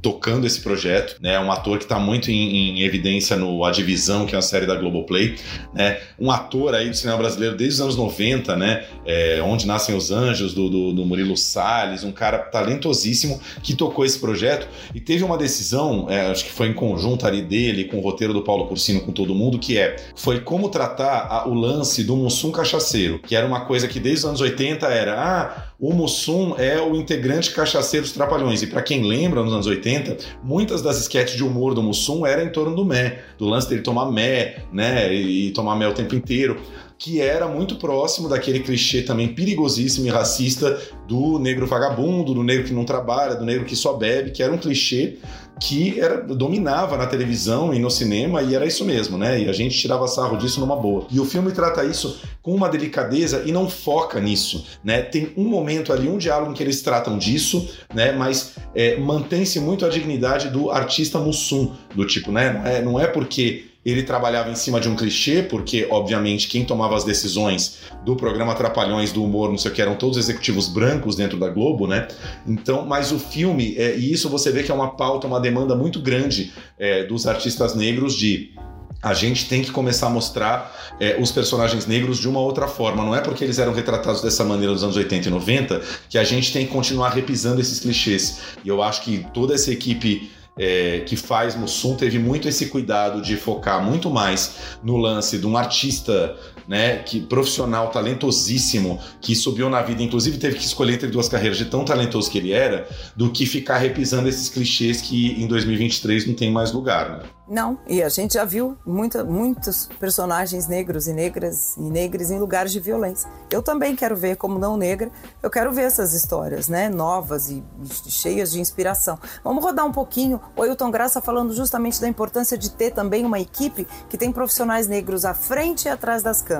tocando esse projeto, né, um ator que está muito em, em, evidência no A Divisão, que é uma série da Globoplay, né, um ator aí do cinema brasileiro desde os anos 90, né, é, Onde Nascem os Anjos, do, do, do Murilo Salles, um cara talentosíssimo que tocou tocou esse projeto e teve uma decisão, é, acho que foi em conjunto ali dele, com o roteiro do Paulo Cursino, com todo mundo, que é foi como tratar a, o lance do Mussum cachaceiro, que era uma coisa que desde os anos 80 era ah, o Mussum é o integrante cachaceiro dos Trapalhões. E para quem lembra, nos anos 80, muitas das esquetes de humor do Mussum eram em torno do Mé, do lance dele tomar Mé, né, e tomar Mé o tempo inteiro que era muito próximo daquele clichê também perigosíssimo e racista do negro vagabundo, do negro que não trabalha, do negro que só bebe, que era um clichê que era, dominava na televisão e no cinema e era isso mesmo, né? E a gente tirava sarro disso numa boa. E o filme trata isso com uma delicadeza e não foca nisso, né? Tem um momento ali, um diálogo em que eles tratam disso, né? Mas é, mantém-se muito a dignidade do artista Mussum, do tipo, né? É, não é porque ele trabalhava em cima de um clichê, porque, obviamente, quem tomava as decisões do programa Trapalhões, do humor, não sei o que, eram todos executivos brancos dentro da Globo, né? Então, mas o filme, é, e isso você vê que é uma pauta, uma demanda muito grande é, dos artistas negros de a gente tem que começar a mostrar é, os personagens negros de uma outra forma. Não é porque eles eram retratados dessa maneira nos anos 80 e 90 que a gente tem que continuar repisando esses clichês. E eu acho que toda essa equipe é, que faz Mussum teve muito esse cuidado de focar muito mais no lance de um artista né, que profissional talentosíssimo que subiu na vida, inclusive teve que escolher entre duas carreiras de tão talentoso que ele era, do que ficar repisando esses clichês que em 2023 não tem mais lugar. Né? Não, e a gente já viu muita, muitos personagens negros e negras e negras em lugares de violência. Eu também quero ver, como não negra, eu quero ver essas histórias, né, novas e cheias de inspiração. Vamos rodar um pouquinho o Ailton Graça falando justamente da importância de ter também uma equipe que tem profissionais negros à frente e atrás das câmeras.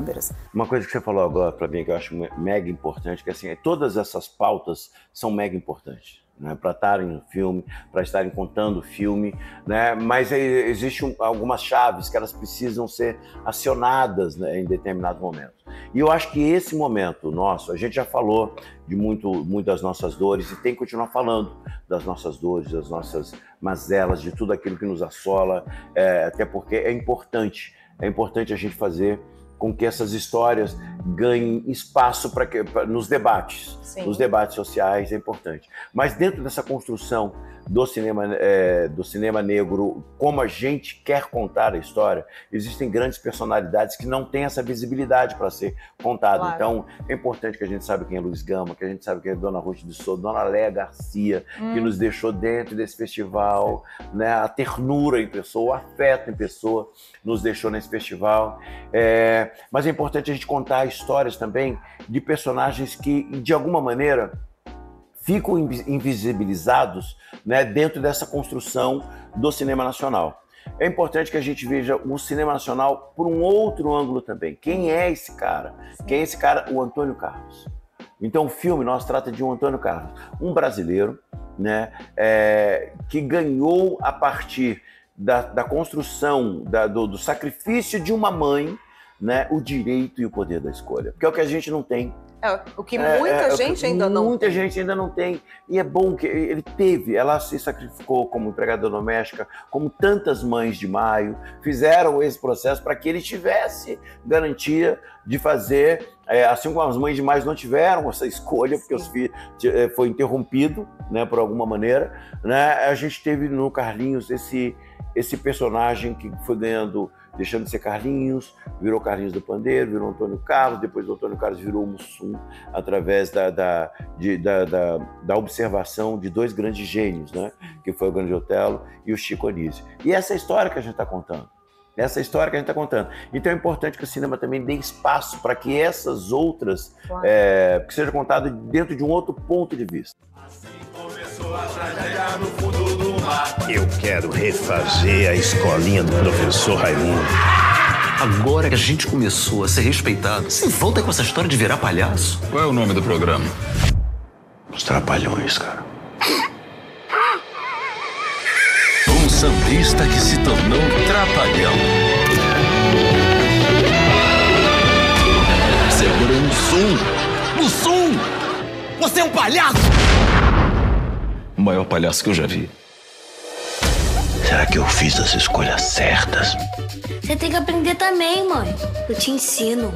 Uma coisa que você falou agora para mim que eu acho mega importante, que assim, todas essas pautas são mega importantes né, para estarem no filme, para estarem contando o filme, né, mas existem algumas chaves que elas precisam ser acionadas né, em determinado momento. E eu acho que esse momento nosso, a gente já falou de muito, muito das nossas dores e tem que continuar falando das nossas dores, das nossas mazelas, de tudo aquilo que nos assola, é, até porque é importante, é importante a gente fazer com que essas histórias ganhem espaço para nos debates, Sim. nos debates sociais é importante. Mas dentro dessa construção do cinema, é, do cinema negro, como a gente quer contar a história, existem grandes personalidades que não têm essa visibilidade para ser contada. Claro. Então, é importante que a gente saiba quem é Luiz Gama, que a gente sabe quem é Dona Ruth de Souza, Dona Léa Garcia, hum. que nos deixou dentro desse festival, né, a ternura em pessoa, o afeto em pessoa, nos deixou nesse festival. É, mas é importante a gente contar histórias também de personagens que, de alguma maneira, ficam invisibilizados né, dentro dessa construção do cinema nacional. É importante que a gente veja o cinema nacional por um outro ângulo também. Quem é esse cara? Quem é esse cara? O Antônio Carlos. Então o filme nós trata de um Antônio Carlos, um brasileiro, né, é, que ganhou a partir da, da construção, da, do, do, sacrifício de uma mãe, né, o direito e o poder da escolha, que é o que a gente não tem. É, o que É, muita é, é, gente ainda não Muita gente ainda não tem. E é bom que ele teve, ela se sacrificou como empregada doméstica, como tantas mães de maio, fizeram esse processo para que ele tivesse garantia de fazer, é, assim como as mães de maio não tiveram essa escolha, porque os filhos eh, foi interrompido, né, por alguma maneira, né? A gente teve no Carlinhos esse esse personagem que foi ganhando deixando de ser Carlinhos, virou Carlinhos do Pandeiro, virou Antônio Carlos, depois o Antônio Carlos virou Mussum, através da, da, de- da, da, da observação de dois grandes gênios, né? que foi o Grande Otelo e o Chico Anísio. E essa é a história que a gente está contando. Essa é a história que a gente está contando. Então é importante que o cinema também dê espaço para que essas outras, Claro. é, que seja contado dentro de um outro ponto de vista. Eu quero refazer a escolinha do professor Raimundo. Agora que a gente começou a ser respeitado, você volta com essa história de virar palhaço? Qual é o nome do programa? Os Trapalhões, cara. Um sambista que se tornou trapalhão. Você agora é um Mussum! Mussum! Você é um palhaço! O maior palhaço que eu já vi. Será que eu fiz as escolhas certas? Você tem que aprender também, mãe. Eu te ensino.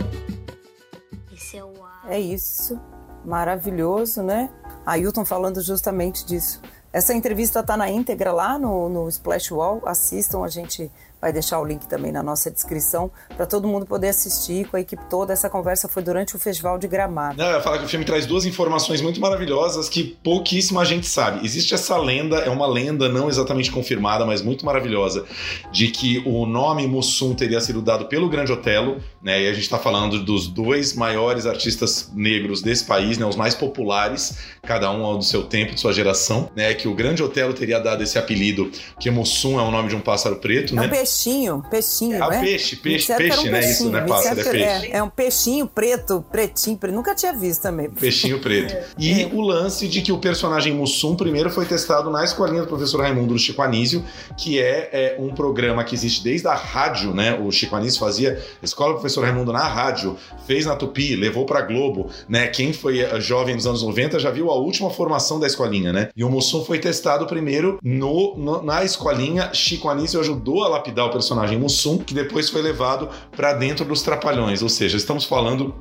Esse é o É isso. Maravilhoso, né? Ailton falando justamente disso. Essa entrevista tá na íntegra lá no, no Splash Wall. Assistam, a gente vai deixar o link também na nossa descrição para todo mundo poder assistir com a equipe toda. Essa conversa foi durante o Festival de Gramado. Não, eu ia falar que o filme traz duas informações muito maravilhosas que pouquíssima gente sabe. Existe essa lenda, é uma lenda não exatamente confirmada, mas muito maravilhosa, de que o nome Mussum teria sido dado pelo Grande Otelo, né? E a gente está falando dos dois maiores artistas negros desse país, né? Os mais populares, cada um ao do seu tempo, de sua geração, né? Que o Grande Otelo teria dado esse apelido, que Mussum é o nome de um pássaro preto, É né? um peixinho, peixinho, Ah, né? peixe, peixe, peixe, né? Isso, peixinho, né? me Pássaro disseram é peixe. É, um peixinho preto, pretinho, preto. Nunca tinha visto também. Peixinho preto. E o lance de que o personagem Mussum primeiro foi testado na escolinha do professor Raimundo do Chico Anísio, que é, é, um programa que existe desde a rádio, né? O Chico Anísio fazia Escola do Professor Raimundo na rádio, fez na Tupi, levou pra Globo, né? Quem foi eh, jovem nos anos 90 já viu a última formação da escolinha, né? E o Mussum foi testado primeiro no, no- na escolinha. Chico Anísio ajudou a lapidar o personagem Mussum, que depois foi levado pra dentro dos Trapalhões. Ou seja, estamos falando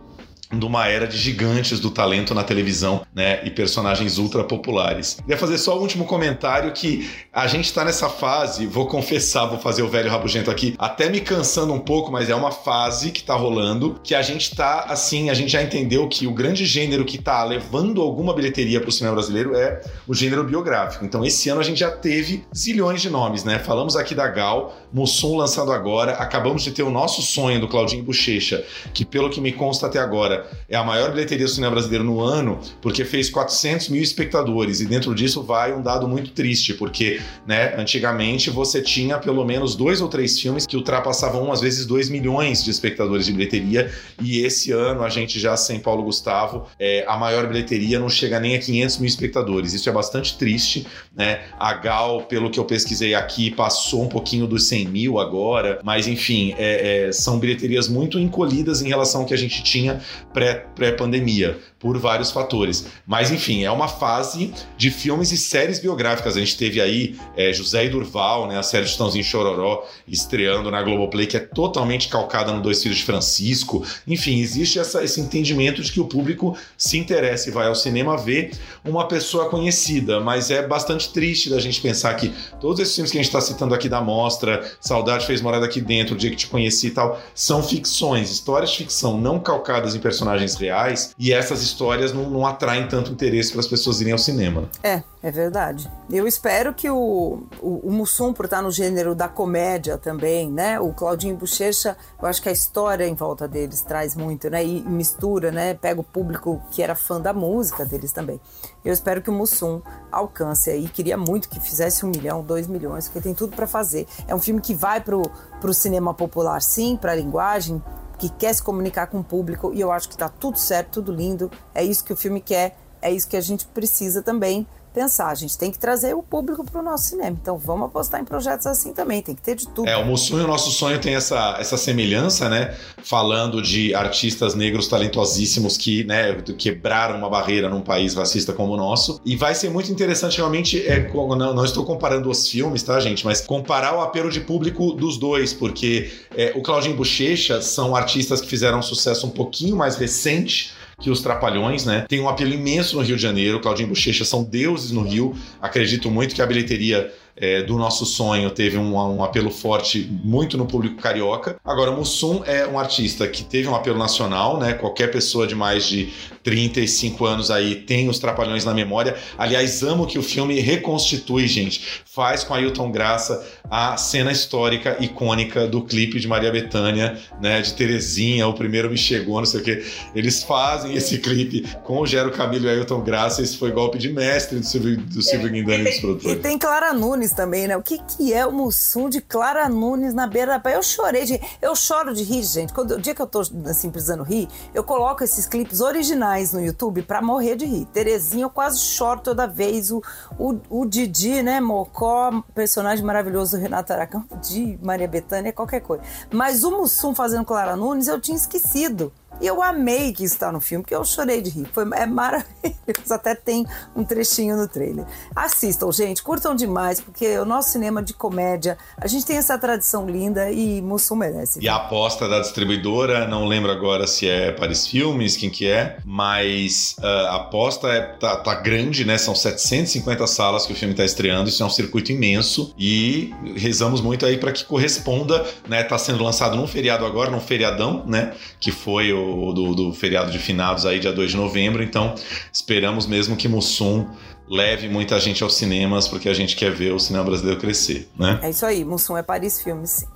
de uma era de gigantes do talento na televisão, né, e personagens ultra populares. Queria fazer só o último comentário que a gente tá nessa fase, vou confessar, vou fazer o velho rabugento aqui, até me cansando um pouco, mas é uma fase que tá rolando, que a gente tá assim, a gente já entendeu que o grande gênero que tá levando alguma bilheteria pro cinema brasileiro é o gênero biográfico. Então esse ano a gente já teve zilhões de nomes, né? Falamos aqui da Gal, Mussum lançado agora, acabamos de ter o nosso sonho do Claudinho Bochecha, que pelo que me consta até agora é a maior bilheteria do cinema brasileiro no ano, porque fez 400 mil espectadores. E dentro disso vai um dado muito triste, porque né, antigamente você tinha pelo menos dois ou três filmes que ultrapassavam, às vezes, 2 milhões de espectadores de bilheteria. E esse ano a gente já sem Paulo Gustavo, é, a maior bilheteria não chega nem a 500 mil espectadores. Isso é bastante triste. Né? A Gal, pelo que eu pesquisei aqui, passou um pouquinho dos 100 mil agora, mas enfim, é, é, são bilheterias muito encolhidas em relação ao que a gente tinha pré- pré-pandemia, por vários fatores. Mas enfim, é uma fase de filmes e séries biográficas. A gente teve aí é, José e Durval, né, a série de Tãozinho Chororó, estreando na Globoplay, que é totalmente calcada no Dois Filhos de Francisco. Enfim, existe essa- esse entendimento de que o público se interessa e vai ao cinema ver uma pessoa conhecida, mas é bastante triste da gente pensar que todos esses filmes que a gente está citando aqui da mostra, Saudade fez morada aqui dentro, o dia que te conheci e tal, são ficções, histórias de ficção não calcadas em personagens reais, e essas histórias não, não atraem tanto interesse para as pessoas irem ao cinema. É, é verdade. Eu espero que o, o, o Mussum, por estar no gênero da comédia também, né? O Claudinho Bochecha, eu acho que a história em volta deles traz muito, né? E mistura, né? Pega o público que era fã da música deles também. Eu espero que o Mussum alcance aí. Queria muito que fizesse um milhão, dois milhões, porque tem tudo para fazer. É um filme que vai pro, pro cinema popular, sim, pra linguagem, que quer se comunicar com o público, e eu acho que tá tudo certo, tudo lindo. É isso que o filme quer, é isso que a gente precisa também pensar, a gente tem que trazer o público para o nosso cinema. Então vamos apostar em projetos assim também, tem que ter de tudo. É, o Mussum o Nosso Sonho tem essa, essa semelhança, né? Falando de artistas negros talentosíssimos que, né, quebraram uma barreira num país racista como o nosso. E vai ser muito interessante, realmente, é, não, não estou comparando os filmes, tá, gente? Mas comparar o apelo de público dos dois, porque é, o Claudinho Bochecha são artistas que fizeram um sucesso um pouquinho mais recente que os Trapalhões, né? Tem um apelo imenso no Rio de Janeiro. Claudinho Bochecha são deuses no Rio. Acredito muito que a bilheteria é, do nosso sonho teve um, um, apelo forte muito no público carioca. Agora, Mussum é um artista que teve um apelo nacional, né? Qualquer pessoa de mais de 35 anos aí tem os Trapalhões na memória. Aliás, amo que o filme reconstitui, gente. Faz com Ailton Graça a cena histórica, icônica do clipe de Maria Bethânia, né? De Terezinha, o primeiro me chegou, não sei o quê. Eles fazem esse clipe com o Gero Camilo e Ailton Graça. Esse foi golpe de mestre do Silvio, do Silvio Guindani dos produtores. E tem Clara Nunes também, né? O que, que é o Mussum de Clara Nunes na beira da praia? Eu chorei de. Eu choro de rir, gente. Quando, o dia que eu tô assim, precisando rir, eu coloco esses clipes originais no YouTube pra morrer de rir. Terezinha, eu quase choro toda vez. O, o, o Didi, né? Mocó, personagem maravilhoso do Renato Aracão, de Maria Bethânia, qualquer coisa. Mas o Mussum fazendo Clara Nunes, eu tinha esquecido. Eu amei que está no filme, porque eu chorei de rir. Foi, é maravilhoso. Até tem um trechinho no trailer. Assistam, gente, curtam demais, porque o nosso cinema de comédia, a gente tem essa tradição linda e Mussum merece. E a aposta da distribuidora, não lembro agora se é Paris Filmes, quem que é, mas uh, a aposta é, tá, tá, grande, né? São 750 salas que o filme está estreando, isso é um circuito imenso e rezamos muito aí para que corresponda, né? Tá sendo lançado num feriado agora, num feriadão, né? Que foi o do, do feriado de finados aí, dia 2 de novembro. Então, esperamos mesmo que Mussum leve muita gente aos cinemas, porque a gente quer ver o cinema brasileiro crescer, né? É isso aí, Mussum é Paris Filmes, sim.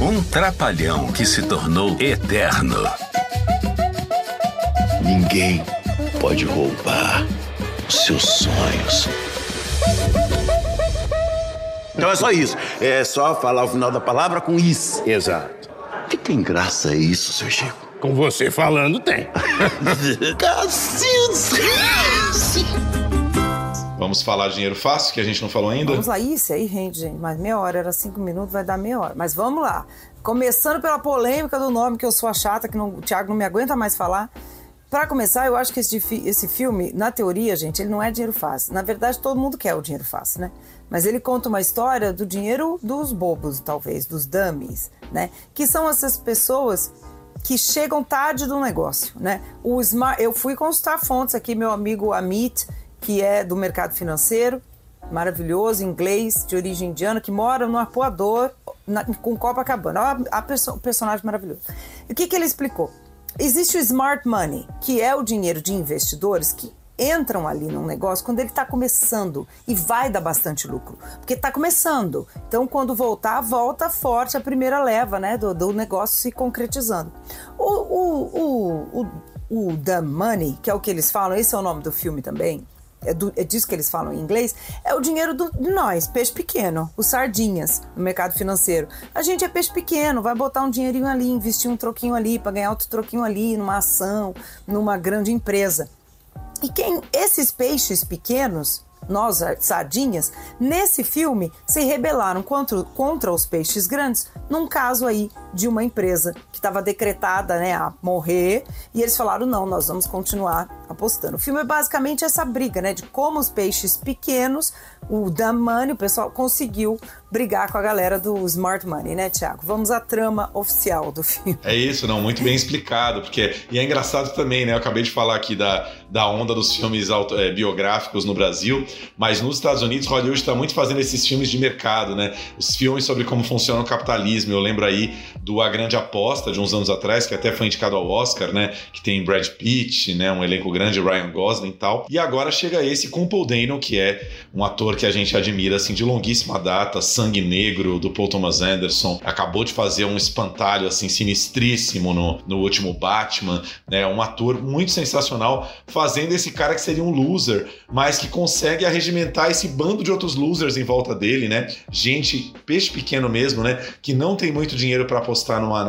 Um trapalhão que se tornou eterno. Ninguém pode roubar os seus sonhos. Então é só isso. É só falar o final da palavra com isso. Exato. Que tem graça isso, seu Chico? Com você falando, tem. Vamos falar de dinheiro fácil, que a gente não falou ainda? Vamos lá, isso aí rende, gente. Mas meia hora, era cinco minutos, vai dar meia hora. Mas vamos lá. Começando pela polêmica do nome, que eu sou a chata, que não, o Thiago não me aguenta mais falar. Para começar, eu acho que esse, esse filme, na teoria, gente, ele não é dinheiro fácil. Na verdade, todo mundo quer o dinheiro fácil, né? Mas ele conta uma história do dinheiro dos bobos, talvez, dos dummies, né? Que são essas pessoas que chegam tarde do negócio, né? O smart, eu fui consultar fontes aqui, meu amigo Amit, que é do mercado financeiro, maravilhoso, inglês, de origem indiana, que mora no arpoador na, com Copacabana. Olha a, a perso, personagem maravilhoso. O que, que ele explicou? Existe o smart money, que é o dinheiro de investidores que entram ali num negócio quando ele está começando e vai dar bastante lucro, porque está começando. Então, quando voltar, volta forte a primeira leva, né, do, do negócio se concretizando. O, o, o, o, o The Money, que é o que eles falam, esse é o nome do filme também. É, do, é disso que eles falam em inglês, é o dinheiro do, de nós, peixe pequeno, os sardinhas no mercado financeiro. A gente é peixe pequeno, vai botar um dinheirinho ali, investir um troquinho ali, para ganhar outro troquinho ali, numa ação, numa grande empresa. E quem esses peixes pequenos, nós sardinhas, nesse filme se rebelaram contra, contra os peixes grandes, num caso aí de uma empresa que estava decretada né, a morrer, e eles falaram: não, nós vamos continuar apostando. O filme é basicamente essa briga, né, de como os peixes pequenos, o dumb money, o pessoal conseguiu brigar com a galera do smart money, né, Tiago? Vamos à trama oficial do filme. É isso, não, muito bem explicado, porque e é engraçado também, né? Eu acabei de falar aqui da, da onda dos filmes auto, é, biográficos no Brasil, mas nos Estados Unidos Hollywood está muito fazendo esses filmes de mercado, né? Os filmes sobre como funciona o capitalismo. Eu lembro aí do A Grande Aposta de uns anos atrás, que até foi indicado ao Oscar, né? Que tem Brad Pitt, né? Um elenco grande, Ryan Gosling e tal. E agora chega esse com Paul Dano, que é um ator que a gente admira assim de longuíssima data, Sangue Negro do Paul Thomas Anderson, acabou de fazer um espantalho assim sinistríssimo no, no último Batman, né? Um ator muito sensacional fazendo esse cara que seria um loser, mas que consegue arregimentar esse bando de outros losers em volta dele, né? Gente, peixe pequeno mesmo, né? Que não tem muito dinheiro para apostar numa,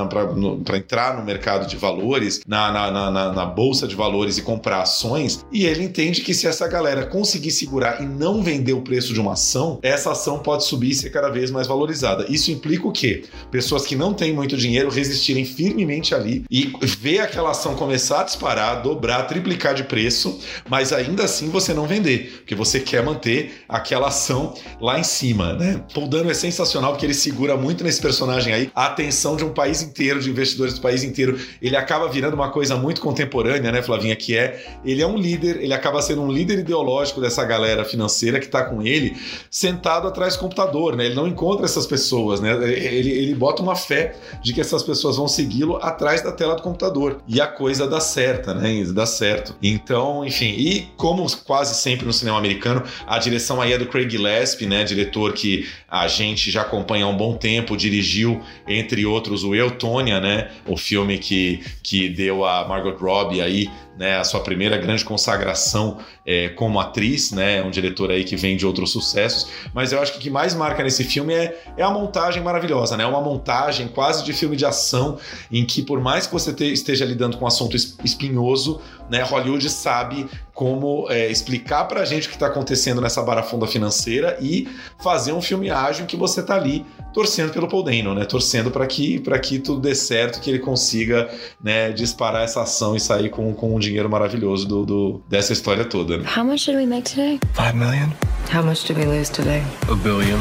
para entrar no mercado de valores, na, na, na, na bolsa de valores e comprar ações. E ele entende que se essa galera conseguir segurar e não vender o preço de uma ação, essa ação pode subir e ser cada vez mais valorizada. Isso implica o quê? Pessoas que não têm muito dinheiro resistirem firmemente ali e ver aquela ação começar a disparar, dobrar, triplicar de preço, mas ainda assim você não vender, porque você quer manter aquela ação lá em cima, né? Paul Dano é sensacional porque ele segura muito nesse personagem aí a atenção de um país inteiro, de investidores do país inteiro. Ele acaba virando uma coisa muito contemporânea, né, Flavinha, que é ele é um líder, ele acaba sendo um líder ideológico dessa galera financeira que está com ele sentado atrás do computador, né? Ele não encontra essas pessoas, né? Ele, ele bota uma fé de que essas pessoas vão segui-lo atrás da tela do computador. E a coisa dá certa, né? Dá certo. Então, enfim, e como quase sempre no cinema americano, a direção aí é do Craig Gillespie, né? Diretor que a gente já acompanha há um bom tempo, dirigiu, entre outros, o Eutônia, né? O filme que, que deu a Margot Robbie aí né, a sua primeira grande consagração é, como atriz, né, um diretor aí que vem de outros sucessos, mas eu acho que o que mais marca nesse filme é, é a montagem maravilhosa, né, uma montagem quase de filme de ação, em que por mais que você te, esteja lidando com um assunto espinhoso, né, Hollywood sabe como é, explicar pra gente o que está acontecendo nessa barafunda financeira e fazer um filme ágil que você tá ali torcendo pelo Paul Dano, né, torcendo para que, que tudo dê certo, que ele consiga né, disparar essa ação e sair com, com um dinheiro maravilhoso do, do, dessa história toda. Né? How much did we make today? Five million. How much did we lose today? A billion.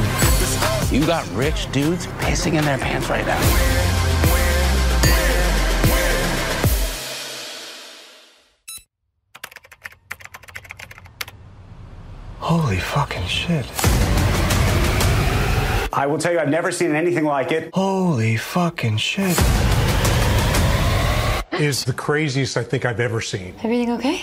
You got rich dudes pissing in their pants right now. Holy fucking shit. I will tell you, I've never seen anything like it. Holy fucking shit. Is the craziest I think I've ever seen. Everything okay?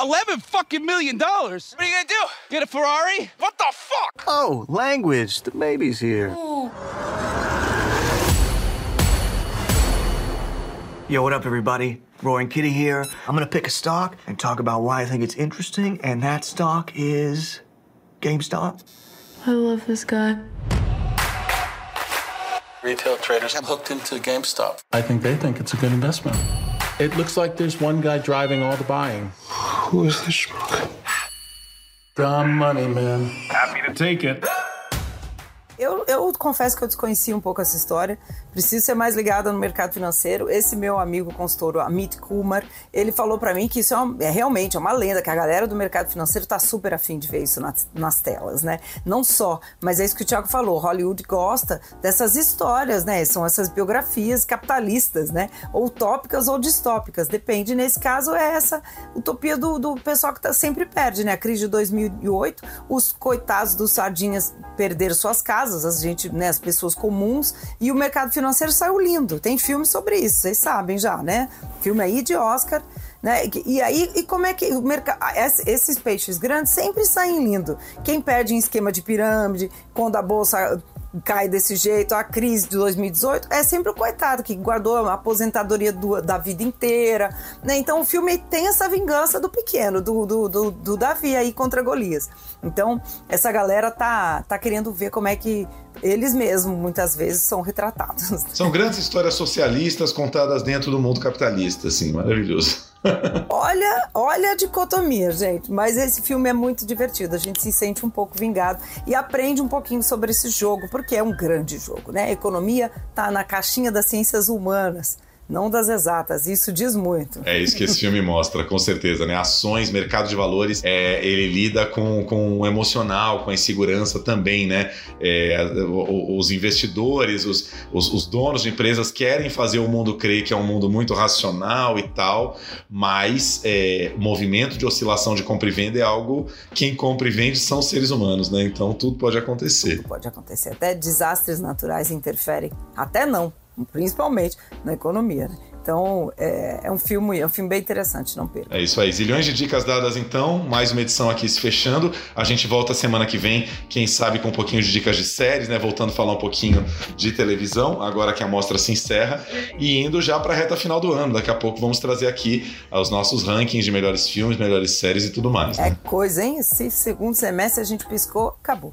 11 fucking million dollars? What are you gonna do? Get a Ferrari? What the fuck? Oh, language. The baby's here. Yo, what up, everybody? Roaring Kitty here. I'm gonna pick a stock and talk about why I think it's interesting, and that stock is GameStop. I love this guy. Retail traders have hooked into GameStop. I think they think it's a good investment. It looks like there's one guy driving all the buying. Who is this schmuck? Dumb money, man. Happy to take it. Eu, eu confesso que eu desconhecia um pouco essa história. Preciso ser mais ligada no mercado financeiro. Esse meu amigo consultor, Amit Kumar, ele falou para mim que isso é, uma, é, realmente é uma lenda, que a galera do mercado financeiro tá super afim de ver isso nas, nas, telas, né? Não só, mas é isso que o Thiago falou. Hollywood gosta dessas histórias, né? São essas biografias capitalistas, né? Ou utópicas ou distópicas. Depende. Nesse caso, é essa utopia do, do pessoal que tá, sempre perde, né? A crise de 2008, os coitados dos sardinhas perderam suas casas casas, a gente, né, as pessoas comuns, e o mercado financeiro saiu lindo. Tem filme sobre isso, vocês sabem já, né? Filme aí de Oscar. Né? E aí, e como é que o mercado, esses peixes grandes sempre saem lindo. Quem perde em esquema de pirâmide, quando a bolsa cai desse jeito, a crise de 2018, é sempre o coitado que guardou a aposentadoria do, da vida inteira, né? Então o filme tem essa vingança do pequeno, do, do, do, do Davi aí contra Golias. Então essa galera tá, tá querendo ver como é que eles mesmos muitas vezes são retratados. São grandes histórias socialistas contadas dentro do mundo capitalista, assim, maravilhoso. olha, olha a dicotomia, gente. Mas esse filme é muito divertido. A gente se sente um pouco vingado e aprende um pouquinho sobre esse jogo, porque é um grande jogo, né? A economia tá na caixinha das ciências humanas não das exatas. Isso diz muito. É isso que esse filme mostra, com certeza, né? Ações, mercado de valores, é, ele lida com, com o emocional, com a insegurança também, né? É, os investidores, os, os, os, donos de empresas querem fazer o mundo crer que é um mundo muito racional e tal, mas é, o movimento de oscilação de compra e venda é algo quem compra e vende são seres humanos, né? Então tudo pode acontecer. Tudo pode acontecer. Até desastres naturais interferem. Até não principalmente na economia. Né? Então, é, é, um filme, é um filme bem interessante, não perca. É isso aí. Zilhões de dicas dadas então, mais uma edição aqui se fechando. A gente volta semana que vem, quem sabe com um pouquinho de dicas de séries, né? Voltando a falar um pouquinho de televisão, agora que a mostra se encerra, e indo já para a reta final do ano. Daqui a pouco vamos trazer aqui os nossos rankings de melhores filmes, melhores séries e tudo mais. Né? É coisa, hein? Esse segundo semestre a gente piscou, acabou.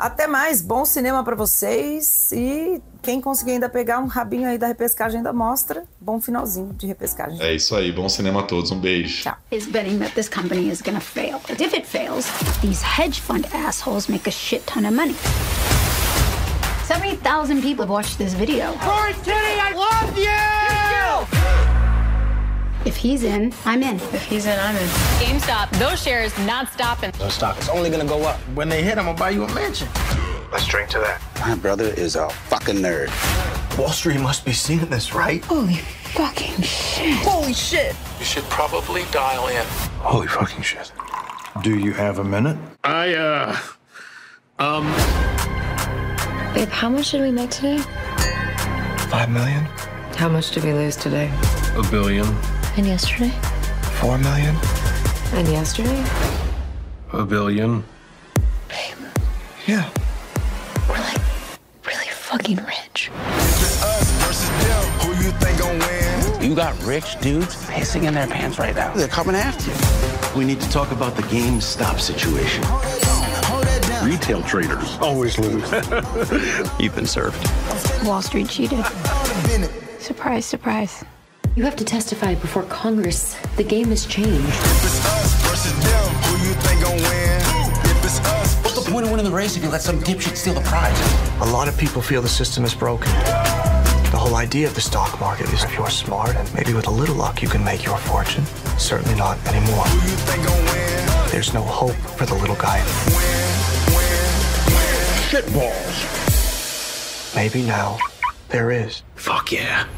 Até mais, bom cinema para vocês e quem conseguir ainda pegar um rabinho aí da repescagem da mostra, bom finalzinho de repescagem. É isso aí, bom cinema a todos, um beijo. Tchau. Is betting that this company is gonna fail. But if it fails, these hedge fund assholes make a shit ton of money. 70,000 people have watched this video. Titty, I love you! If he's in, I'm in. If he's in, I'm in. GameStop, those shares not stopping. The stock is only gonna go up. When they hit, I'm gonna buy you a mansion. Let's drink to that. My brother is a fucking nerd. Wall Street must be seeing this, right? Holy fucking shit. Holy shit. You should probably dial in. Holy fucking shit. Do you have a minute? I, uh. Um. Babe, how much did we make today? Five million? How much did we lose today? A billion. And yesterday? Four million? And yesterday? A billion. Babe. Yeah. We're like really fucking rich. You got rich dudes pissing in their pants right now. They're coming after you. We need to talk about the GameStop situation. Retail traders always lose. You've been served. Wall Street cheated. Surprise, surprise. You have to testify before Congress. The game has changed. What's the point of winning the race if you let some dipshit steal the prize? A lot of people feel the system is broken. The whole idea of the stock market is if you're smart and maybe with a little luck you can make your fortune. Certainly not anymore. There's no hope for the little guy. Shitballs. Maybe now there is. Fuck yeah.